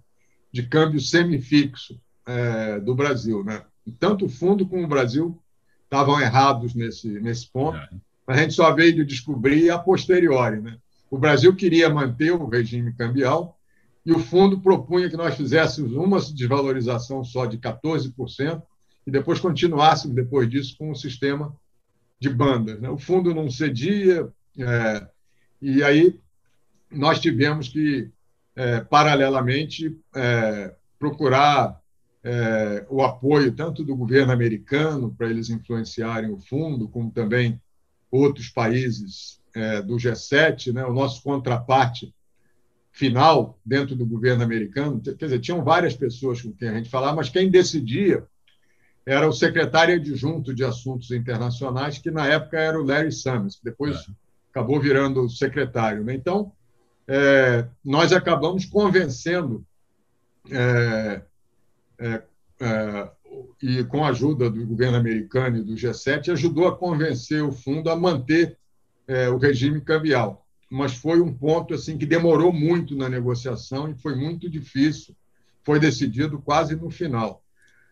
de câmbio semifixo é, do Brasil. Né? Tanto o fundo como o Brasil estavam errados nesse, nesse ponto, a gente só veio descobrir a posteriori. Né? O Brasil queria manter o regime cambial e o fundo propunha que nós fizéssemos uma desvalorização só de 14% e depois continuássemos, depois disso, com o um sistema de bandas. Né? O fundo não cedia, é, e aí nós tivemos que, é, paralelamente, é, procurar é, o apoio tanto do governo americano para eles influenciarem o fundo, como também outros países é, do G7, né, o nosso contraparte final dentro do governo americano. Quer dizer, tinham várias pessoas com quem a gente falava, mas quem decidia era o secretário adjunto de Assuntos Internacionais, que na época era o Larry Summers, que depois é. acabou virando secretário. Né? Então, é, nós acabamos convencendo, e com a ajuda do governo americano e do G7, ajudou a convencer o fundo a manter é, o regime cambial. Mas foi um ponto assim que demorou muito na negociação e foi muito difícil. Foi decidido quase no final.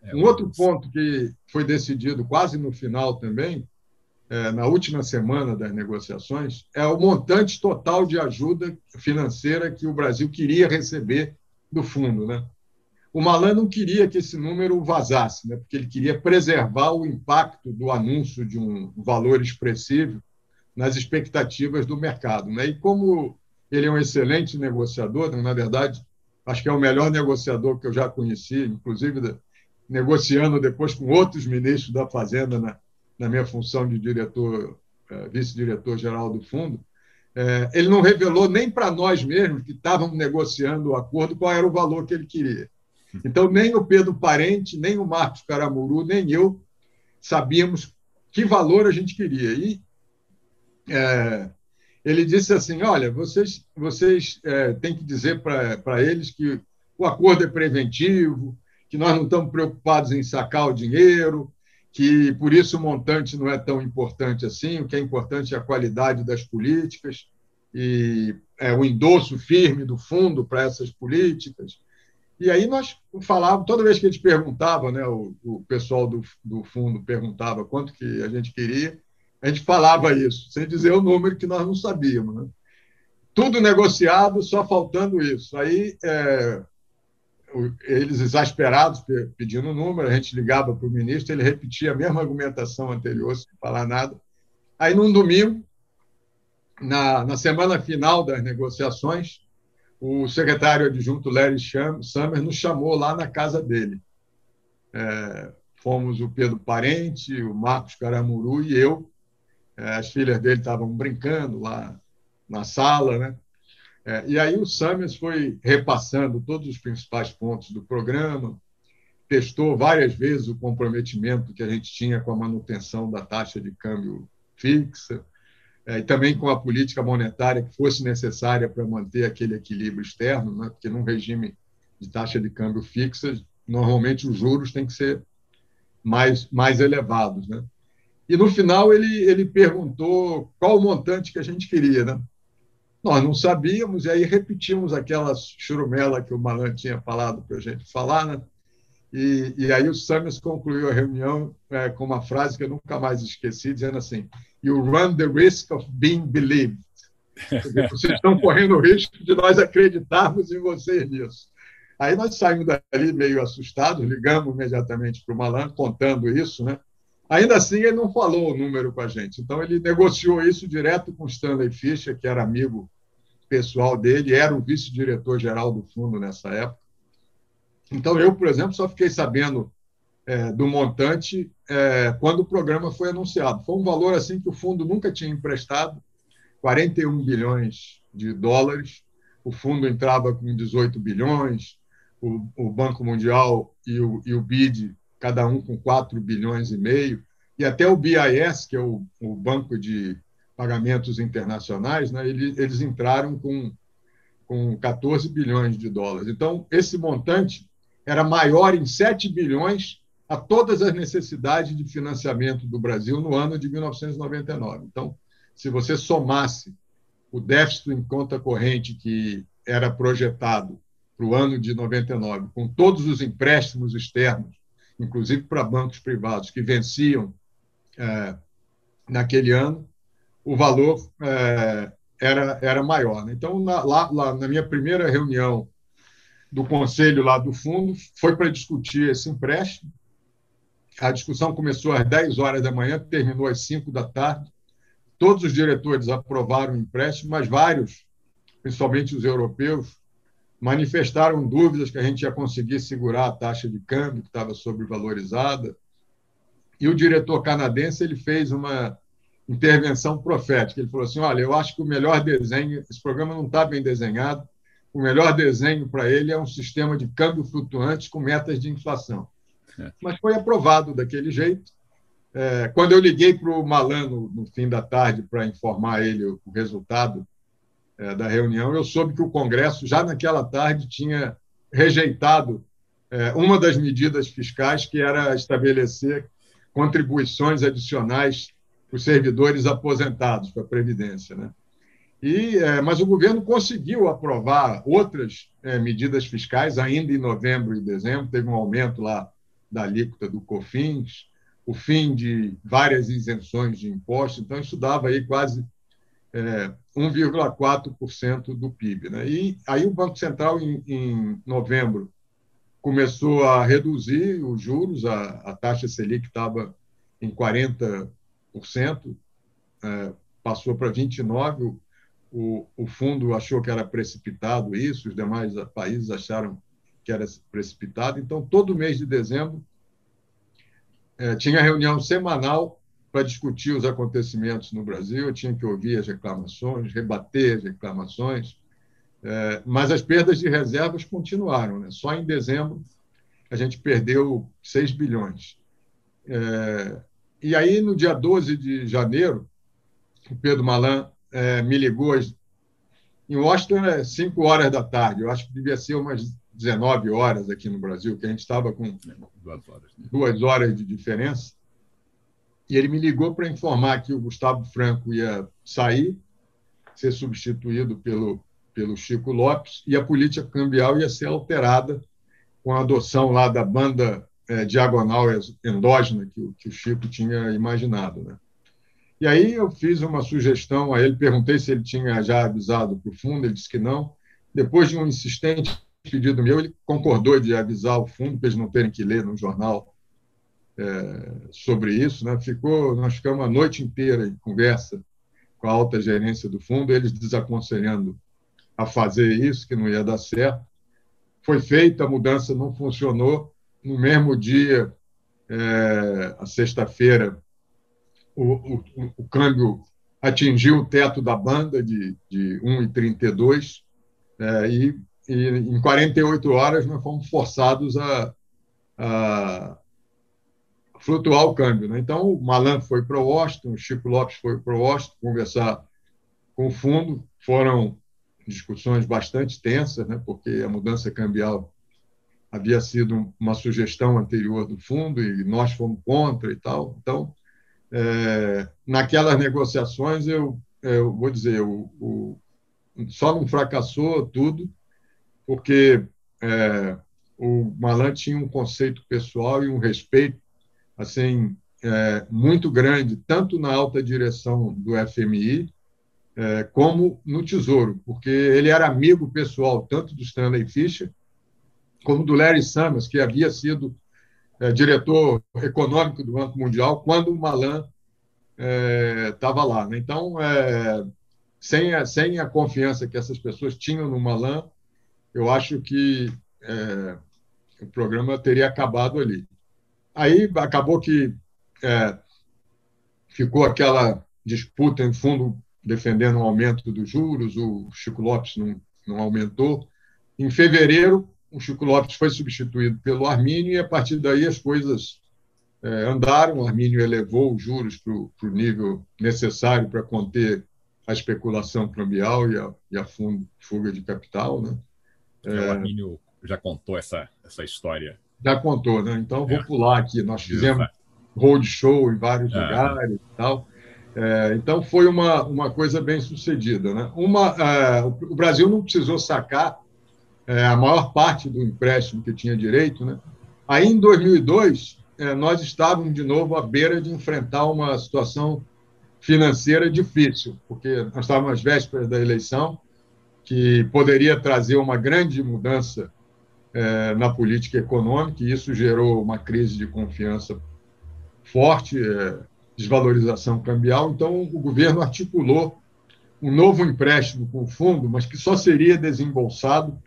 É, um outro ponto que foi decidido quase no final também, é, na última semana das negociações, é o montante total de ajuda financeira que o Brasil queria receber do fundo. Né? O Malan não queria que esse número vazasse, né? porque ele queria preservar o impacto do anúncio de um valor expressivo nas expectativas do mercado. Né? E como ele é um excelente negociador, na verdade, acho que é o melhor negociador que eu já conheci, inclusive negociando depois com outros ministros da Fazenda na, na minha função de diretor, eh, vice-diretor geral do fundo, eh, ele não revelou nem para nós mesmos que estávamos negociando o acordo qual era o valor que ele queria. Então, nem o Pedro Parente, nem o Marcos Caramuru, nem eu sabíamos que valor a gente queria. E é, ele disse assim: olha, vocês, vocês é, têm que dizer para eles que o acordo é preventivo, que nós não estamos preocupados em sacar o dinheiro, que por isso o montante não é tão importante assim, o que é importante é a qualidade das políticas e é, o endosso firme do fundo para essas políticas. E aí nós falávamos, toda vez que eles perguntavam, né, o, o pessoal do, do fundo perguntava quanto que a gente queria, a gente falava isso, sem dizer o número que nós não sabíamos. Né? Tudo negociado, só faltando isso. Aí é, eles exasperados pedindo o número, a gente ligava para o ministro, ele repetia a mesma argumentação anterior, sem falar nada. Aí, num domingo, na, na semana final das negociações, o secretário adjunto Larry Summers nos chamou lá na casa dele. É, fomos o Pedro Parente, o Marcos Caramuru e eu. É, as filhas dele estavam brincando lá na sala, né? É, e aí o Summers foi repassando todos os principais pontos do programa, testou várias vezes o comprometimento que a gente tinha com a manutenção da taxa de câmbio fixa, e também com a política monetária que fosse necessária para manter aquele equilíbrio externo, né? porque num regime de taxa de câmbio fixa, normalmente os juros têm que ser mais, mais elevados. Né? E no final ele, ele perguntou qual o montante que a gente queria. Né? Nós não sabíamos, e aí repetimos aquela churumela que o Malan tinha falado para a gente falar, né? E, e, aí o Summers concluiu a reunião é, com uma frase que eu nunca mais esqueci, dizendo assim: You run the risk of being believed. Vocês estão correndo o risco de nós acreditarmos em vocês nisso. Aí nós saímos dali meio assustados, ligamos imediatamente para o Malan, contando isso, né? Ainda assim, ele não falou o número com a gente. Então, ele negociou isso direto com Stanley Fischer, que era amigo pessoal dele, era o vice-diretor-geral do fundo nessa época. Então, eu, por exemplo, só fiquei sabendo é, do montante é, quando o programa foi anunciado. Foi um valor assim que o fundo nunca tinha emprestado, 41 bilhões de dólares. O fundo entrava com 18 bilhões, o, o Banco Mundial e o, e o BID, cada um com 4 bilhões e meio, e até o BIS, que é o, o Banco de pagamentos internacionais, né, eles, eles entraram com, com 14 bilhões de dólares. Então, esse montante era maior em 7 bilhões a todas as necessidades de financiamento do Brasil no ano de 1999. Então, se você somasse o déficit em conta corrente que era projetado para o ano de 99, com todos os empréstimos externos, inclusive para bancos privados que venciam é, naquele ano, o valor é, era, era maior. Né? Então, na, lá, lá, na minha primeira reunião do conselho lá do fundo, foi para discutir esse empréstimo. A discussão começou às 10 horas da manhã, terminou às 5 da tarde. Todos os diretores aprovaram o empréstimo, mas vários, principalmente os europeus, manifestaram dúvidas que a gente ia conseguir segurar a taxa de câmbio, que estava sobrevalorizada. E o diretor canadense ele fez uma intervenção profética. Ele falou assim: Olha, eu acho que o melhor desenho, esse programa não está bem desenhado, o melhor desenho para ele é um sistema de câmbio flutuante com metas de inflação. É. Mas foi aprovado daquele jeito. É, quando eu liguei para o Malano no fim da tarde para informar ele o resultado é, da reunião, eu soube que o Congresso, já naquela tarde, tinha rejeitado é, uma das medidas fiscais, que era estabelecer contribuições adicionais para os servidores aposentados para a Previdência. Né? E, é, mas o governo conseguiu aprovar outras é, medidas fiscais ainda em novembro e dezembro. Teve um aumento lá da alíquota do COFINS, o fim de várias isenções de impostos. Então, isso dava aí quase é, 1,4% do PIB. Né? E aí o Banco Central, em, em, novembro, começou a reduzir os juros, a, a taxa Selic estava em 40%, é, passou para 29%, o, o fundo achou que era precipitado isso, os demais países acharam que era precipitado. Então, todo mês de dezembro, é, tinha reunião semanal para discutir os acontecimentos no Brasil, eu tinha que ouvir as reclamações, rebater as reclamações, é, mas as perdas de reservas continuaram. Né? Só em dezembro a gente perdeu 6 bilhões. É, e aí, no dia 12 de janeiro, o Pedro Malan é, me ligou em Washington é 5 horas da tarde. Eu acho que devia ser umas 19 horas aqui no Brasil, que a gente estava com duas horas, né? duas horas de diferença. E ele me ligou para informar que o Gustavo Franco ia sair, ser substituído pelo, pelo Chico Lopes, e a política cambial ia ser alterada com a adoção lá da banda é, diagonal endógena que, que o Chico tinha imaginado. Né? E aí eu fiz uma sugestão a ele, perguntei se ele tinha já avisado para o fundo, ele disse que não. Depois de um insistente pedido meu, ele concordou de avisar o fundo para eles não terem que ler no jornal é, sobre isso. Né? Ficou, nós ficamos a noite inteira em conversa com a alta gerência do fundo, eles desaconselhando a fazer isso, que não ia dar certo. Foi feita, a mudança não funcionou. No mesmo dia, é, a sexta-feira, o, o, o, câmbio atingiu o teto da banda de, de 1,32 é, e, e em 48 horas nós fomos forçados a, a flutuar o câmbio. Né? Então, o Malan foi para Washington, o Chico Lopes foi para Washington conversar com o fundo. Foram discussões bastante tensas, né? porque a mudança cambial havia sido uma sugestão anterior do fundo e nós fomos contra e tal. Então, é, naquelas negociações, eu, eu vou dizer, o, o, só não fracassou tudo, porque é, o Malan tinha um conceito pessoal e um respeito assim é, muito grande, tanto na alta direção do FMI, é, como no Tesouro, porque ele era amigo pessoal tanto do Stanley Fischer como do Larry Summers, que havia sido é, diretor econômico do Banco Mundial, quando o Malan estava é, lá. Né? Então, é, sem, a, sem a confiança que essas pessoas tinham no Malan, eu acho que é, o programa teria acabado ali. Aí acabou que é, ficou aquela disputa em fundo defendendo um aumento dos juros, o Chico Lopes não, não aumentou. Em fevereiro, o Chico Lopes foi substituído pelo Armínio e, a partir daí, as coisas é, andaram. O Armínio elevou os juros para o nível necessário para conter a especulação cambial e a, e a fuga de capital. Né? É, o Armínio já contou essa, essa história. Já contou, né? então vou é. pular aqui. Nós fizemos roadshow em vários é. lugares e tal. É, então foi uma, uma coisa bem sucedida. Né? Uma, é, o Brasil não precisou sacar é, a maior parte do empréstimo que tinha direito. Né? Aí, em 2002, é, nós estávamos de novo à beira de enfrentar uma situação financeira difícil, porque nós estávamos às vésperas da eleição, que poderia trazer uma grande mudança é, na política econômica, e isso gerou uma crise de confiança forte, é, desvalorização cambial. Então, o governo articulou um novo empréstimo com o fundo, mas que só seria desembolsado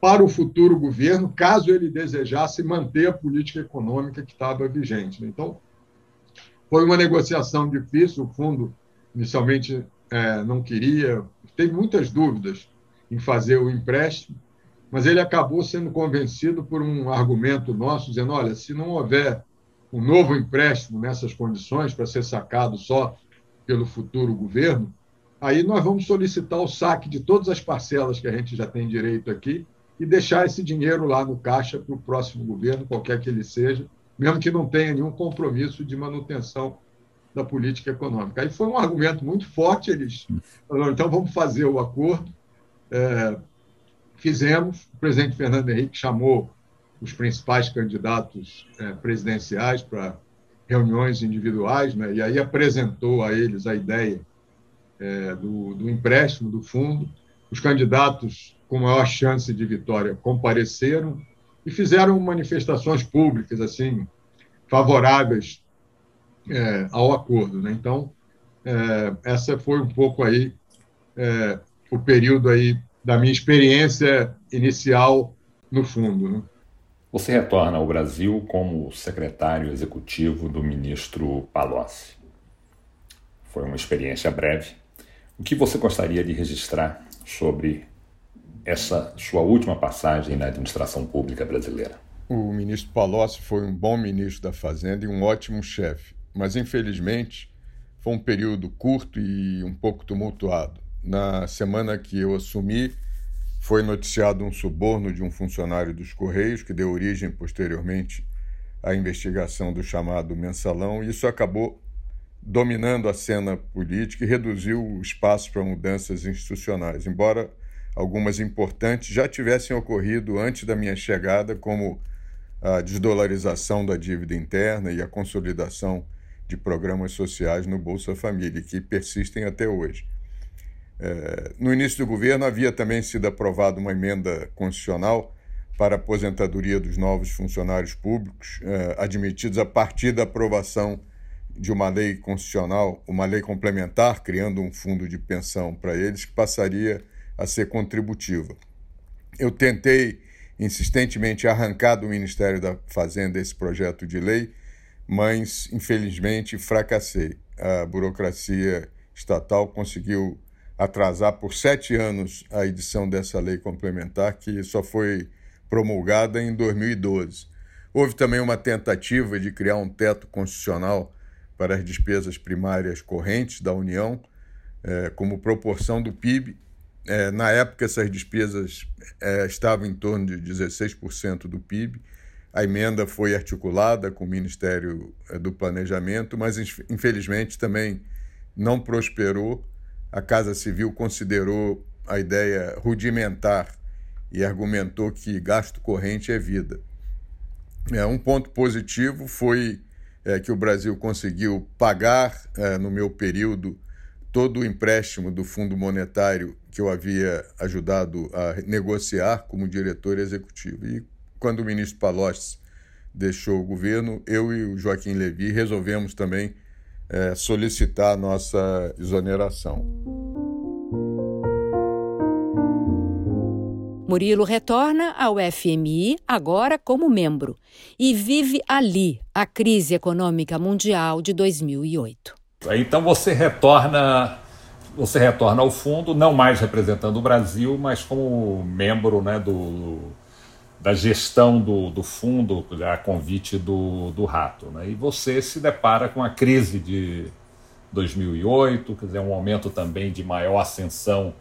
para o futuro governo, caso ele desejasse manter a política econômica que estava vigente. Então, foi uma negociação difícil, o fundo inicialmente é, não queria, tem muitas dúvidas em fazer o empréstimo, mas ele acabou sendo convencido por um argumento nosso, dizendo: olha, se não houver um novo empréstimo nessas condições para ser sacado só pelo futuro governo, aí nós vamos solicitar o saque de todas as parcelas que a gente já tem direito aqui e deixar esse dinheiro lá no caixa para o próximo governo, qualquer que ele seja, mesmo que não tenha nenhum compromisso de manutenção da política econômica. Aí foi um argumento muito forte, eles falaram, então vamos fazer o acordo. É, fizemos, o presidente Fernando Henrique chamou os principais candidatos é, presidenciais para reuniões individuais, né, e aí apresentou a eles a ideia é, do, do empréstimo do fundo. Os candidatos com maior chance de vitória compareceram e fizeram manifestações públicas assim favoráveis é, ao acordo. Né? Então, é, essa foi um pouco aí é, o período aí da minha experiência inicial no fundo. Né? Você retorna ao Brasil como secretário executivo do ministro Palocci. Foi uma experiência breve. O que você gostaria de registrar sobre essa sua última passagem na administração pública brasileira? O ministro Palocci foi um bom ministro da Fazenda e um ótimo chefe, mas infelizmente foi um período curto e um pouco tumultuado. Na semana que eu assumi, foi noticiado um suborno de um funcionário dos Correios, que deu origem posteriormente à investigação do chamado mensalão, e isso acabou dominando a cena política e reduziu o espaço para mudanças institucionais. Embora algumas importantes já tivessem ocorrido antes da minha chegada, como a desdolarização da dívida interna e a consolidação de programas sociais no Bolsa Família, que persistem até hoje. É, no início do governo, havia também sido aprovada uma emenda constitucional para a aposentadoria dos novos funcionários públicos, é, admitidos a partir da aprovação de uma lei constitucional, uma lei complementar, criando um fundo de pensão para eles, que passaria a ser contributiva. Eu tentei insistentemente arrancar do Ministério da Fazenda esse projeto de lei, mas infelizmente fracassei. A burocracia estatal conseguiu atrasar por sete anos a edição dessa lei complementar, que só foi promulgada em 2012. Houve também uma tentativa de criar um teto constitucional para as despesas primárias correntes da União, eh, como proporção do PIB, é, na época, essas despesas é, estavam em torno de 16% do PIB. A emenda foi articulada com o Ministério é, do Planejamento, mas infelizmente também não prosperou. A Casa Civil considerou a ideia rudimentar e argumentou que gasto corrente é vida. É, um ponto positivo foi é, que o Brasil conseguiu pagar, é, no meu período, todo o empréstimo do Fundo Monetário que eu havia ajudado a negociar como diretor executivo. E quando o ministro Palocci deixou o governo, eu e o Joaquim Levi resolvemos também é, solicitar a nossa exoneração. Murilo retorna ao FMI agora como membro e vive ali a crise econômica mundial de 2008. Então você retorna você retorna ao fundo, não mais representando o Brasil, mas como membro né, do, da gestão do, do fundo, a convite do, do Rato. Né? E você se depara com a crise de 2008, quer dizer, um momento também de maior ascensão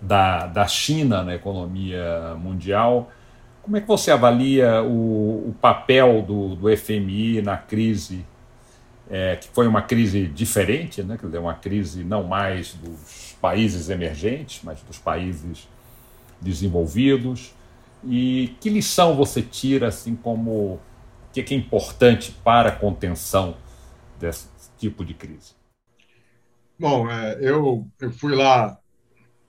da, da China na economia mundial. Como é que você avalia o, o papel do, do FMI na crise é, que foi uma crise diferente, né? quer dizer, uma crise não mais dos países emergentes, mas dos países desenvolvidos. E que lição você tira, assim, como o que é importante para a contenção desse tipo de crise? Bom, é, eu, eu fui lá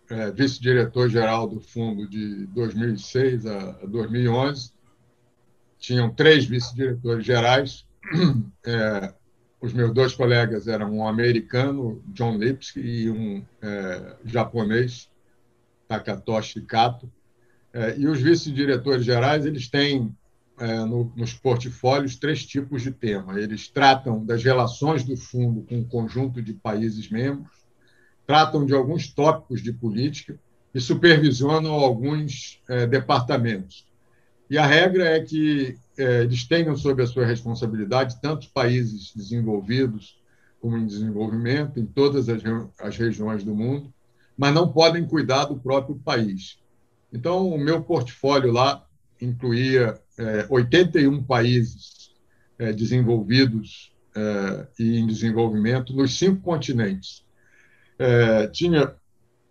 é, vice-diretor-geral do fundo de 2006 a 2011. Tinham três vice-diretores gerais. *clears throat* É, os meus dois colegas eram um americano, John Lipsky, e um é, japonês, Takatoshi Kato. É, e os vice-diretores gerais eles têm é, no, nos portfólios três tipos de tema. Eles tratam das relações do fundo com o conjunto de países membros, tratam de alguns tópicos de política e supervisionam alguns é, departamentos. E a regra é que é, eles tenham sob a sua responsabilidade tanto países desenvolvidos como em desenvolvimento, em todas as, as regiões do mundo, mas não podem cuidar do próprio país. Então, o meu portfólio lá incluía é, 81 países é, desenvolvidos é, e em desenvolvimento nos cinco continentes. É, tinha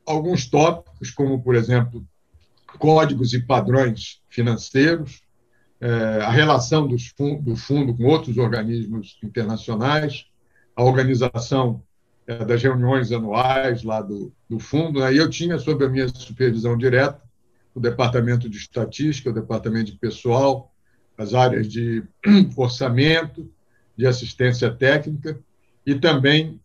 alguns tópicos, como, por exemplo, códigos e padrões financeiros, é, a relação dos do fundo com outros organismos internacionais, a organização é, das reuniões anuais lá do, do fundo. Né? Eu tinha, sob a minha supervisão direta, o departamento de estatística, o departamento de pessoal, as áreas de *clears throat* orçamento, de assistência técnica e também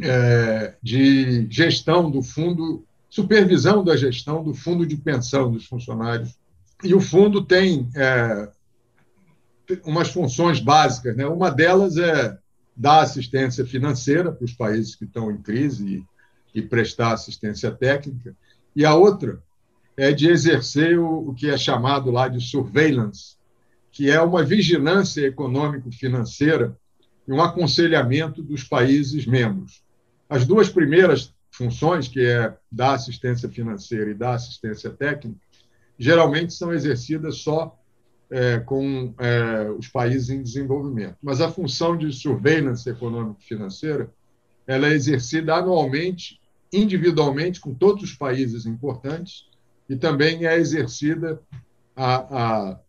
é, de gestão do fundo, supervisão da gestão do fundo de pensão dos funcionários. E o fundo tem é, umas funções básicas. Né? Uma delas é dar assistência financeira para os países que estão em crise e, e prestar assistência técnica. E a outra é de exercer o, o que é chamado lá de surveillance, que é uma vigilância econômico-financeira e um aconselhamento dos países membros. As duas primeiras funções, que é dar assistência financeira e dar assistência técnica, geralmente são exercidas só é, com é, os países em desenvolvimento. Mas a função de surveillance econômico-financeira ela é exercida anualmente, individualmente, com todos os países importantes, e também é exercida a, a,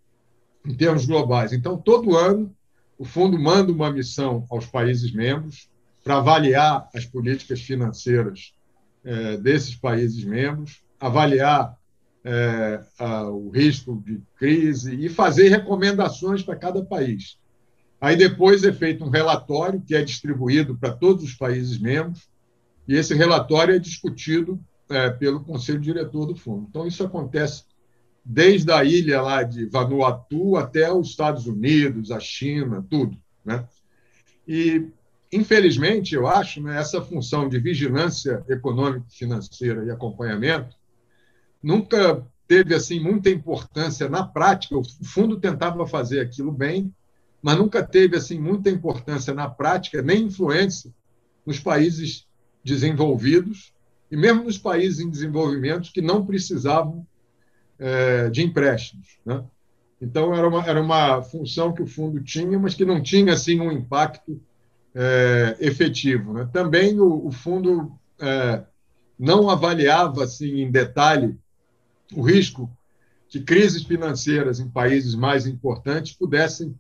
em termos globais. Então, todo ano, o fundo manda uma missão aos países membros para avaliar as políticas financeiras é, desses países membros, avaliar é, a, o risco de crise e fazer recomendações para cada país. Aí depois é feito um relatório que é distribuído para todos os países membros e esse relatório é discutido é, pelo conselho diretor do fundo. Então isso acontece desde a ilha lá de Vanuatu até os Estados Unidos, a China, tudo, né? E infelizmente eu acho né, essa função de vigilância econômica, financeira e acompanhamento nunca teve assim muita importância na prática. O fundo tentava fazer aquilo bem, mas nunca teve assim muita importância na prática, nem influência nos países desenvolvidos e mesmo nos países em desenvolvimento que não precisavam é, de empréstimos. Né? Então era uma, era uma função que o fundo tinha, mas que não tinha assim um impacto é, efetivo. Né? Também o, o fundo é, não avaliava assim em detalhe o risco que crises financeiras em países mais importantes pudessem,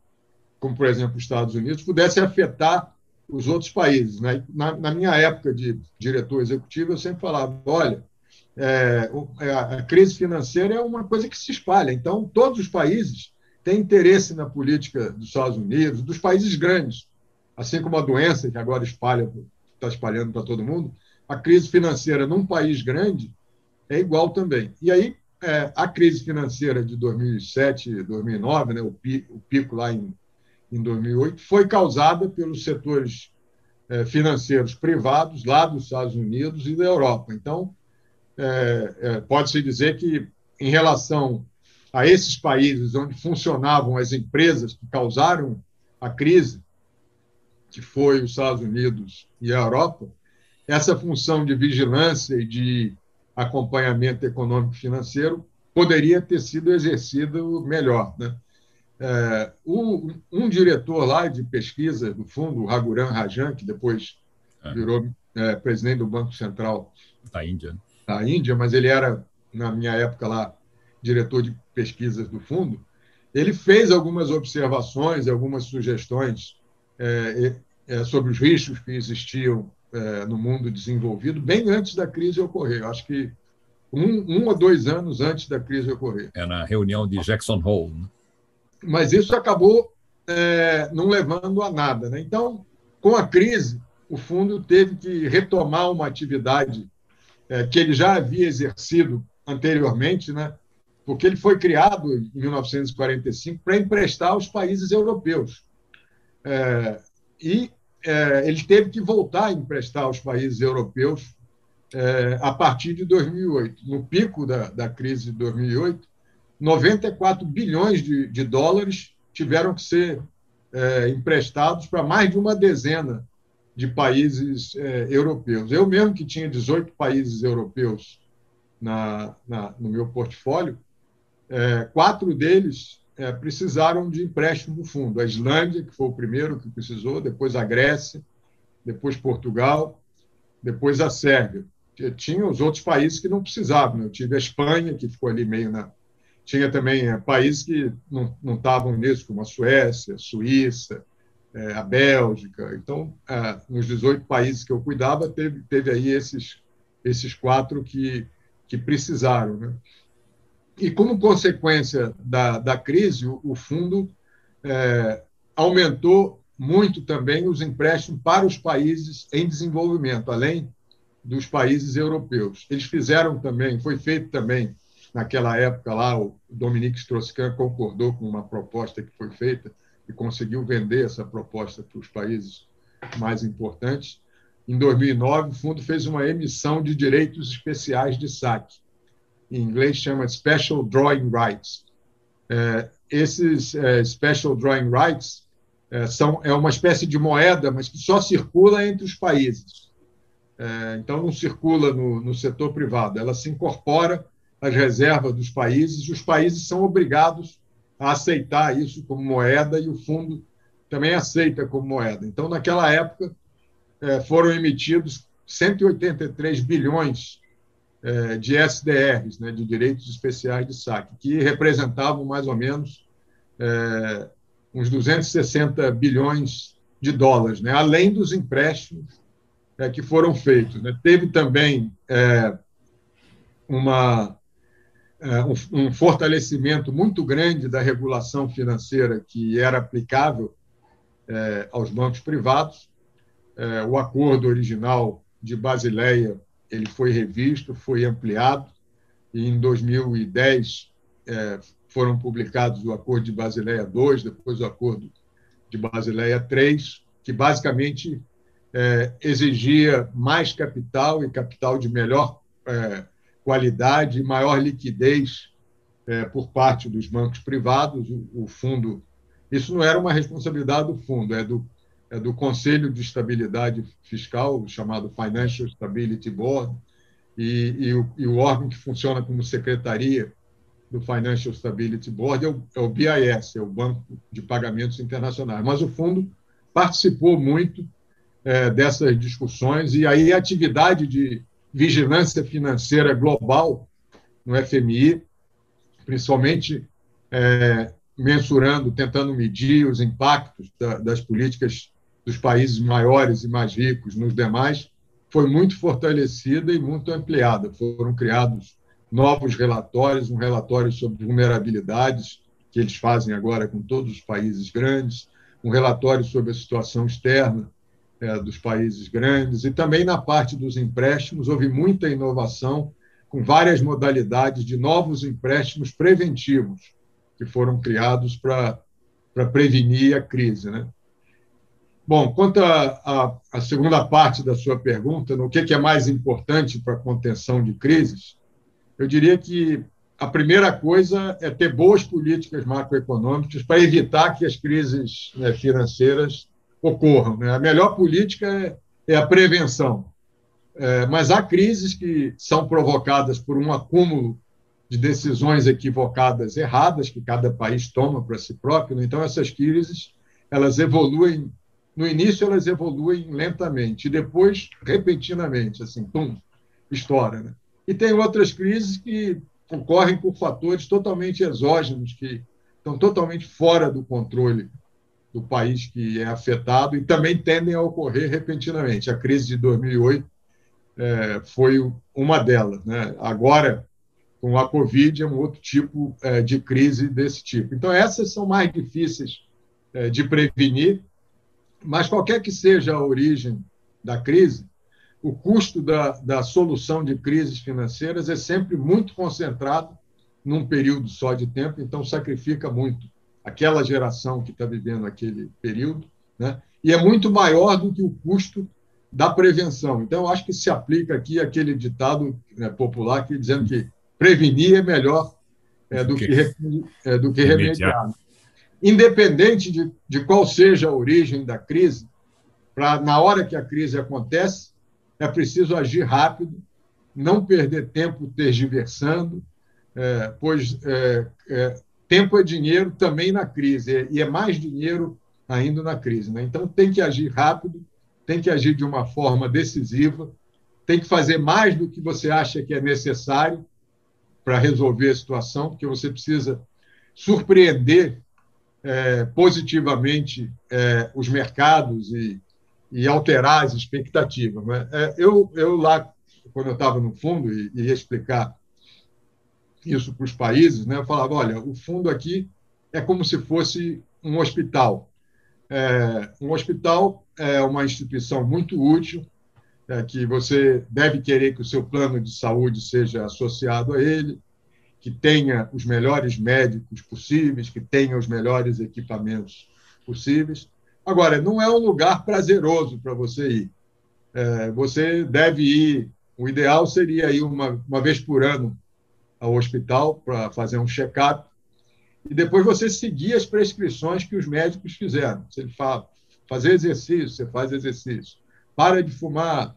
como por exemplo os Estados Unidos, pudessem afetar os outros países. Né? Na, na, minha época de diretor executivo, eu sempre falava: olha, é, é, a crise financeira é uma coisa que se espalha, então todos os países têm interesse na política dos Estados Unidos, dos países grandes, assim como a doença que agora espalha, está espalhando para todo mundo, a crise financeira num país grande é igual também. E aí é, a crise financeira de 2007, 2009, né, o, o pico lá em, em 2008, foi causada pelos setores é, financeiros privados lá dos Estados Unidos e da Europa. Então, é, é pode-se dizer que, em relação a esses países onde funcionavam as empresas que causaram a crise, que foi os Estados Unidos e a Europa, essa função de vigilância e de acompanhamento econômico financeiro poderia ter sido exercido melhor. Né? É, o, um diretor lá de pesquisa do fundo, o Raghuram Rajan, que depois é. virou é, presidente do Banco Central da Índia, da Índia, mas ele era na minha época lá diretor de pesquisas do fundo. Ele fez algumas observações, algumas sugestões é, é, sobre os riscos que existiam é, no mundo desenvolvido bem antes da crise ocorrer. Eu acho que um, um ou dois anos antes da crise ocorrer. É na reunião de Jackson Hole. Né? Mas isso acabou é, não levando a nada. Né? Então, com a crise, o fundo teve que retomar uma atividade é, que ele já havia exercido anteriormente, né? porque ele foi criado em 1945 para emprestar aos países europeus. É, e é, ele teve que voltar a emprestar aos países europeus é, a partir de 2008. No pico da, da crise de 2008, 94 bilhões de, de dólares tiveram que ser é, emprestados para mais de uma dezena de países é, europeus. Eu mesmo, que tinha 18 países europeus na, na no meu portfólio, é, quatro deles é, precisaram de empréstimo do fundo. A Islândia, que foi o primeiro que precisou, depois a Grécia, depois Portugal, depois a Sérvia. Tinha os outros países que não precisavam. Né? Eu tive a Espanha, que ficou ali meio na. Tinha também é, países que não, estavam nisso, como a Suécia, a Suíça, é, a Bélgica. Então, é, nos 18 países que eu cuidava, teve, teve aí esses, esses quatro que, que precisaram. Né? E, como consequência da, da crise, o, o fundo é, aumentou muito também os empréstimos para os países em desenvolvimento, além dos países europeus. Eles fizeram também, foi feito também naquela época lá, o Dominique Strauss-Kahn concordou com uma proposta que foi feita e conseguiu vender essa proposta para os países mais importantes. Em 2009, o fundo fez uma emissão de direitos especiais de saque em inglês chama Special Drawing Rights. É, esses é, Special Drawing Rights é, são, é uma espécie de moeda, mas que só circula entre os países. É, então, não circula no, no setor privado, ela se incorpora às reservas dos países, os países são obrigados a aceitar isso como moeda e o fundo também aceita como moeda. Então, naquela época, é, foram emitidos 183 bilhões é, de SDRs, né, de direitos especiais de saque, que representavam mais ou menos é, uns 260 bilhões de dólares, né, além dos empréstimos é, que foram feitos. Né. Teve também é, uma, um, um fortalecimento muito grande da regulação financeira que era aplicável é, aos bancos privados. o acordo original de Basileia ele foi revisto, foi ampliado, e em 2010 é, foram publicados o Acordo de Basileia II, depois o Acordo de Basileia III, que basicamente é, exigia mais capital e capital de melhor é, qualidade e maior liquidez é, por parte dos bancos privados. O, o, fundo, isso não era uma responsabilidade do fundo, é do é do Conselho de Estabilidade Fiscal, chamado Financial Stability Board, e, e, o, e o, órgão que funciona como secretaria do Financial Stability Board é o, é o BIS, é o Banco de Pagamentos Internacionais. Mas o fundo participou muito é, dessas discussões, e aí a atividade de vigilância financeira global no FMI, principalmente é, mensurando, tentando medir os impactos da, das políticas dos países maiores e mais ricos nos demais foi muito fortalecida e muito ampliada. Foram criados novos relatórios, um relatório sobre vulnerabilidades, que eles fazem agora com todos os países grandes, um relatório sobre a situação externa é, dos países grandes, e também na parte dos empréstimos houve muita inovação, com várias modalidades de novos empréstimos preventivos, que foram criados para prevenir a crise. Né? Bom, quanto à segunda parte da sua pergunta, no que, que é mais importante para a contenção de crises, eu diria que a primeira coisa é ter boas políticas macroeconômicas para evitar que as crises né, financeiras ocorram. Né? A melhor política é, é a prevenção. É, mas há crises que são provocadas por um acúmulo de decisões equivocadas, erradas, que cada país toma para si próprio. Né? Então, essas crises elas evoluem no início elas evoluem lentamente, e depois, repentinamente, assim, pum, estoura. Né? E tem outras crises que ocorrem por fatores totalmente exógenos, que estão totalmente fora do controle do país que é afetado e também tendem a ocorrer repentinamente. A crise de 2008 é, foi uma delas. Né? Agora, com a Covid, é um outro tipo é, de crise desse tipo. Então, essas são mais difíceis é, de prevenir mas qualquer que seja a origem da crise, o custo da, da solução de crises financeiras é sempre muito concentrado num período só de tempo, então sacrifica muito aquela geração que está vivendo aquele período, né? e é muito maior do que o custo da prevenção. Então, acho que se aplica aqui aquele ditado né, popular que dizendo que prevenir é melhor é, do, que, é, do que remediar. Independente de, de qual seja a origem da crise, para na hora que a crise acontece, é preciso agir rápido, não perder tempo tergiversando, é, pois é, é, tempo é dinheiro também na crise, e é mais dinheiro ainda na crise. Né? Então, tem que agir rápido, tem que agir de uma forma decisiva, tem que fazer mais do que você acha que é necessário para resolver a situação, porque você precisa surpreender é, positivamente é, os mercados e, e, alterar as expectativas. Né? É, eu, eu, lá, quando eu estava no fundo, e, e ia explicar isso para os países, né, eu falava: olha, o fundo aqui é como se fosse um hospital. É, um hospital é uma instituição muito útil, é, que você deve querer que o seu plano de saúde seja associado a ele, que tenha os melhores médicos possíveis, que tenha os melhores equipamentos possíveis. Agora, não é um lugar prazeroso para você ir. É, você deve ir, o ideal seria ir uma, uma vez por ano ao hospital para fazer um check-up e depois você seguir as prescrições que os médicos fizeram. Se ele fala fazer exercício, você faz exercício. Para de fumar,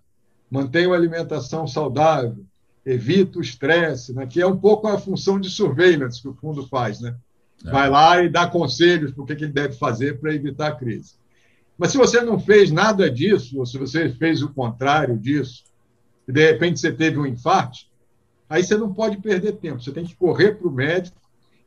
mantenha uma alimentação saudável, evita o estresse, né? que é um pouco a função de surveillance que o fundo faz. Né? É. Vai lá e dá conselhos para o que ele deve fazer para evitar a crise. Mas se você não fez nada disso, ou se você fez o contrário disso, e de repente você teve um infarto, aí você não pode perder tempo, você tem que correr para o médico,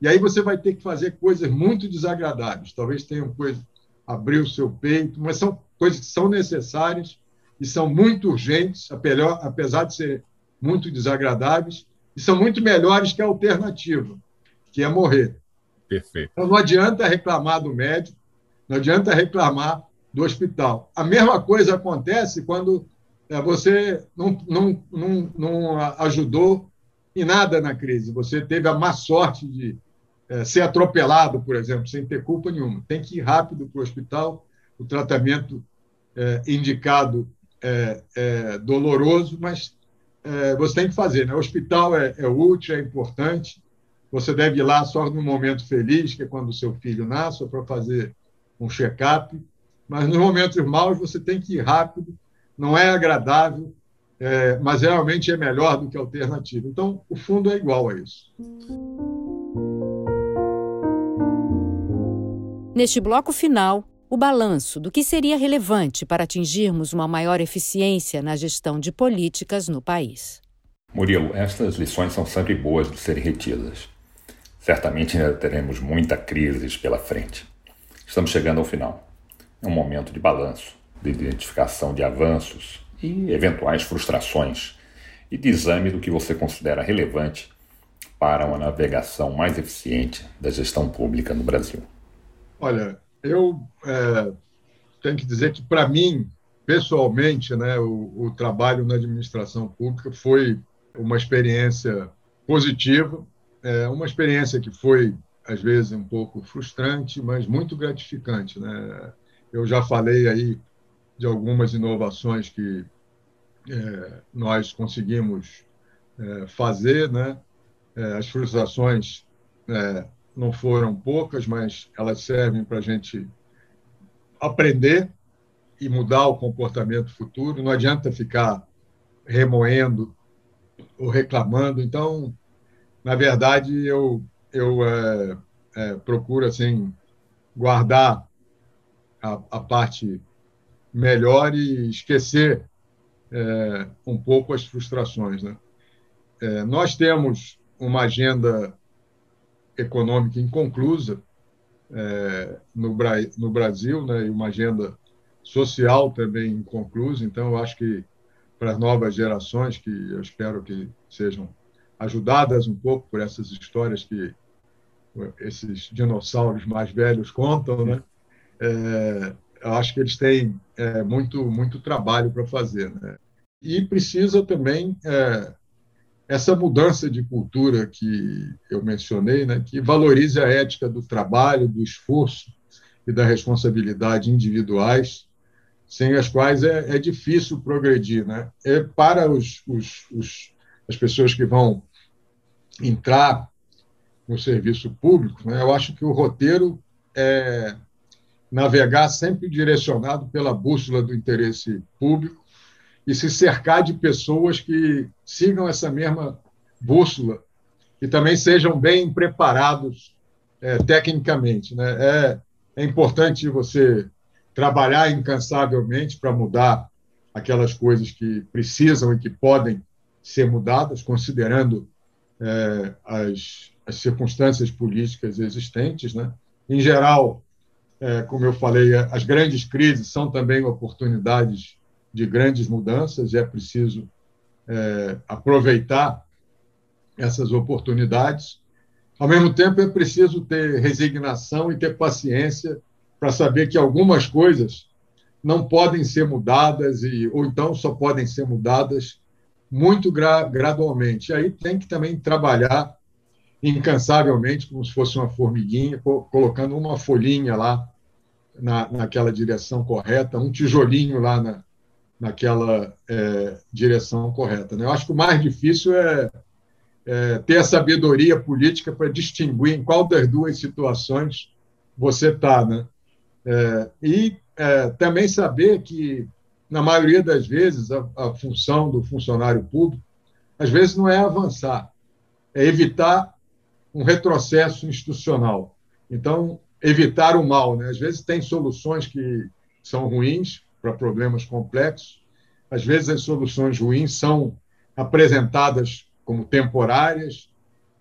e aí você vai ter que fazer coisas muito desagradáveis. Talvez tenham coisas, abrir o seu peito, mas são coisas que são necessárias e são muito urgentes, apesar de ser muito desagradáveis, e são muito melhores que a alternativa, que é morrer. Perfeito. Então não adianta reclamar do médico, não adianta reclamar do hospital. A mesma coisa acontece quando você não, não, não, não ajudou em nada na crise. Você teve a má sorte de é, ser atropelado, por exemplo, sem ter culpa nenhuma. Tem que ir rápido para o hospital. O tratamento é, indicado é, é doloroso, mas é, você tem que fazer. Né? O hospital é, é, útil, é importante. Você deve ir lá só no momento feliz, que é quando o seu filho nasce, para fazer um check-up. Mas nos momentos maus você tem que ir rápido. Não é agradável, é, mas realmente é melhor do que a alternativa. Então, o fundo é igual a isso. Neste bloco final, o balanço do que seria relevante para atingirmos uma maior eficiência na gestão de políticas no país. Murilo, estas lições são sempre boas de serem retidas. Certamente ainda teremos muita crise pela frente. Estamos chegando ao final. É um momento de balanço, de identificação de avanços e eventuais frustrações e de exame do que você considera relevante para uma navegação mais eficiente da gestão pública no Brasil. Olha, eu é, tenho que dizer que, para mim, pessoalmente, né, o, o, trabalho na administração pública foi uma experiência positiva, é, uma experiência que foi, às vezes, um pouco frustrante, mas muito gratificante. Né? Eu já falei aí de algumas inovações que é, nós conseguimos é, fazer, né? É, as frustrações é, não foram poucas, mas elas servem para a gente aprender e mudar o comportamento futuro. Não adianta ficar remoendo ou reclamando. Então, na verdade, eu, eu é, é, procuro assim guardar a, a, parte melhor e esquecer é, um pouco as frustrações. Né? É, nós temos uma agenda econômica inconclusa é, no, no, Brasil, né, e uma agenda social também inconclusa. Então, eu acho que para as novas gerações, que eu espero que sejam ajudadas um pouco por essas histórias que esses dinossauros mais velhos contam, né? É, eu acho que eles têm é, muito muito trabalho para fazer, né? E precisa também é, essa mudança de cultura que eu mencionei, né, que valorize a ética do trabalho, do esforço e da responsabilidade individuais, sem as quais é, é difícil progredir. Né? É para os, os, os, as pessoas que vão entrar no serviço público, né, eu acho que o roteiro é navegar sempre direcionado pela bússola do interesse público e se cercar de pessoas que sigam essa mesma bússola e também sejam bem preparados é, tecnicamente. Né? É, é importante você trabalhar incansavelmente para mudar aquelas coisas que precisam e que podem ser mudadas, considerando é, as, as circunstâncias políticas existentes. Né? Em geral, é, como eu falei, as grandes crises são também oportunidades de grandes mudanças e é preciso é, aproveitar essas oportunidades. Ao mesmo tempo, é preciso ter resignação e ter paciência para saber que algumas coisas não podem ser mudadas e ou então só podem ser mudadas muito gra gradualmente. E aí tem que também trabalhar incansavelmente, como se fosse uma formiguinha, co colocando uma folhinha lá na, naquela direção correta, um tijolinho lá na, naquela é, direção correta. Né? Eu acho que o mais difícil é, é ter a sabedoria política para distinguir em qual das duas situações você está. Né? É, e é, também saber que, na maioria das vezes, a, a função do funcionário público, às vezes, não é avançar, é evitar um retrocesso institucional. Então, evitar o mal. Né? Às vezes, tem soluções que são ruins, para problemas complexos. Às vezes, as soluções ruins são apresentadas como temporárias,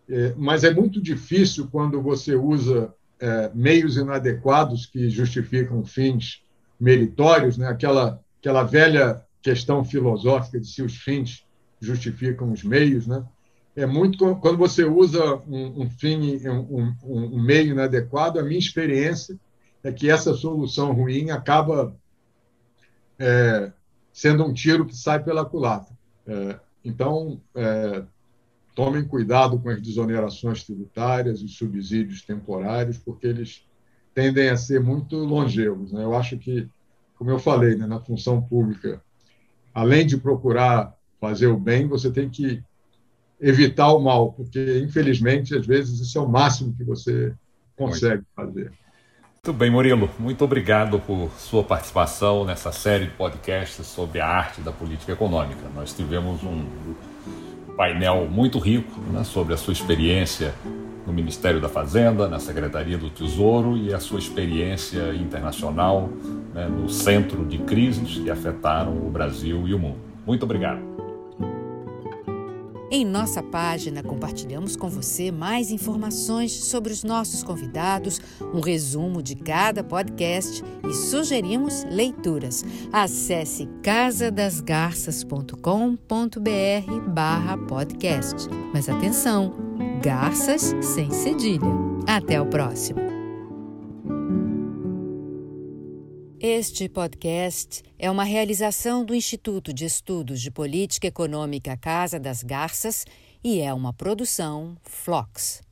é, mas é muito difícil quando você usa é, meios inadequados que justificam fins meritórios, né? aquela, aquela velha questão filosófica de se os fins justificam os meios. Né? É muito quando você usa um, um fim, um, um, um meio inadequado, a minha experiência é que essa solução ruim acaba é, sendo um tiro que sai pela culatra. É, então, é, tomem cuidado com as desonerações tributárias, os subsídios temporários, porque eles tendem a ser muito longevos. Né? Eu acho que, como eu falei, né, na função pública, além de procurar fazer o bem, você tem que evitar o mal, porque, infelizmente, às vezes isso é o máximo que você consegue fazer. Muito bem, Murilo. Muito obrigado por sua participação nessa série de podcasts sobre a arte da política econômica. Nós tivemos um painel muito rico né, sobre a sua experiência no Ministério da Fazenda, na Secretaria do Tesouro e a sua experiência internacional né, no centro de crises que afetaram o Brasil e o mundo. Muito obrigado. Em nossa página, compartilhamos com você mais informações sobre os nossos convidados, um resumo de cada podcast e sugerimos leituras. Acesse casadasgarças.com.br barra podcast. Mas atenção, garças sem cedilha. Até o próximo. Este podcast é uma realização do Instituto de Estudos de Política Econômica Casa das Garças e é uma produção Flox.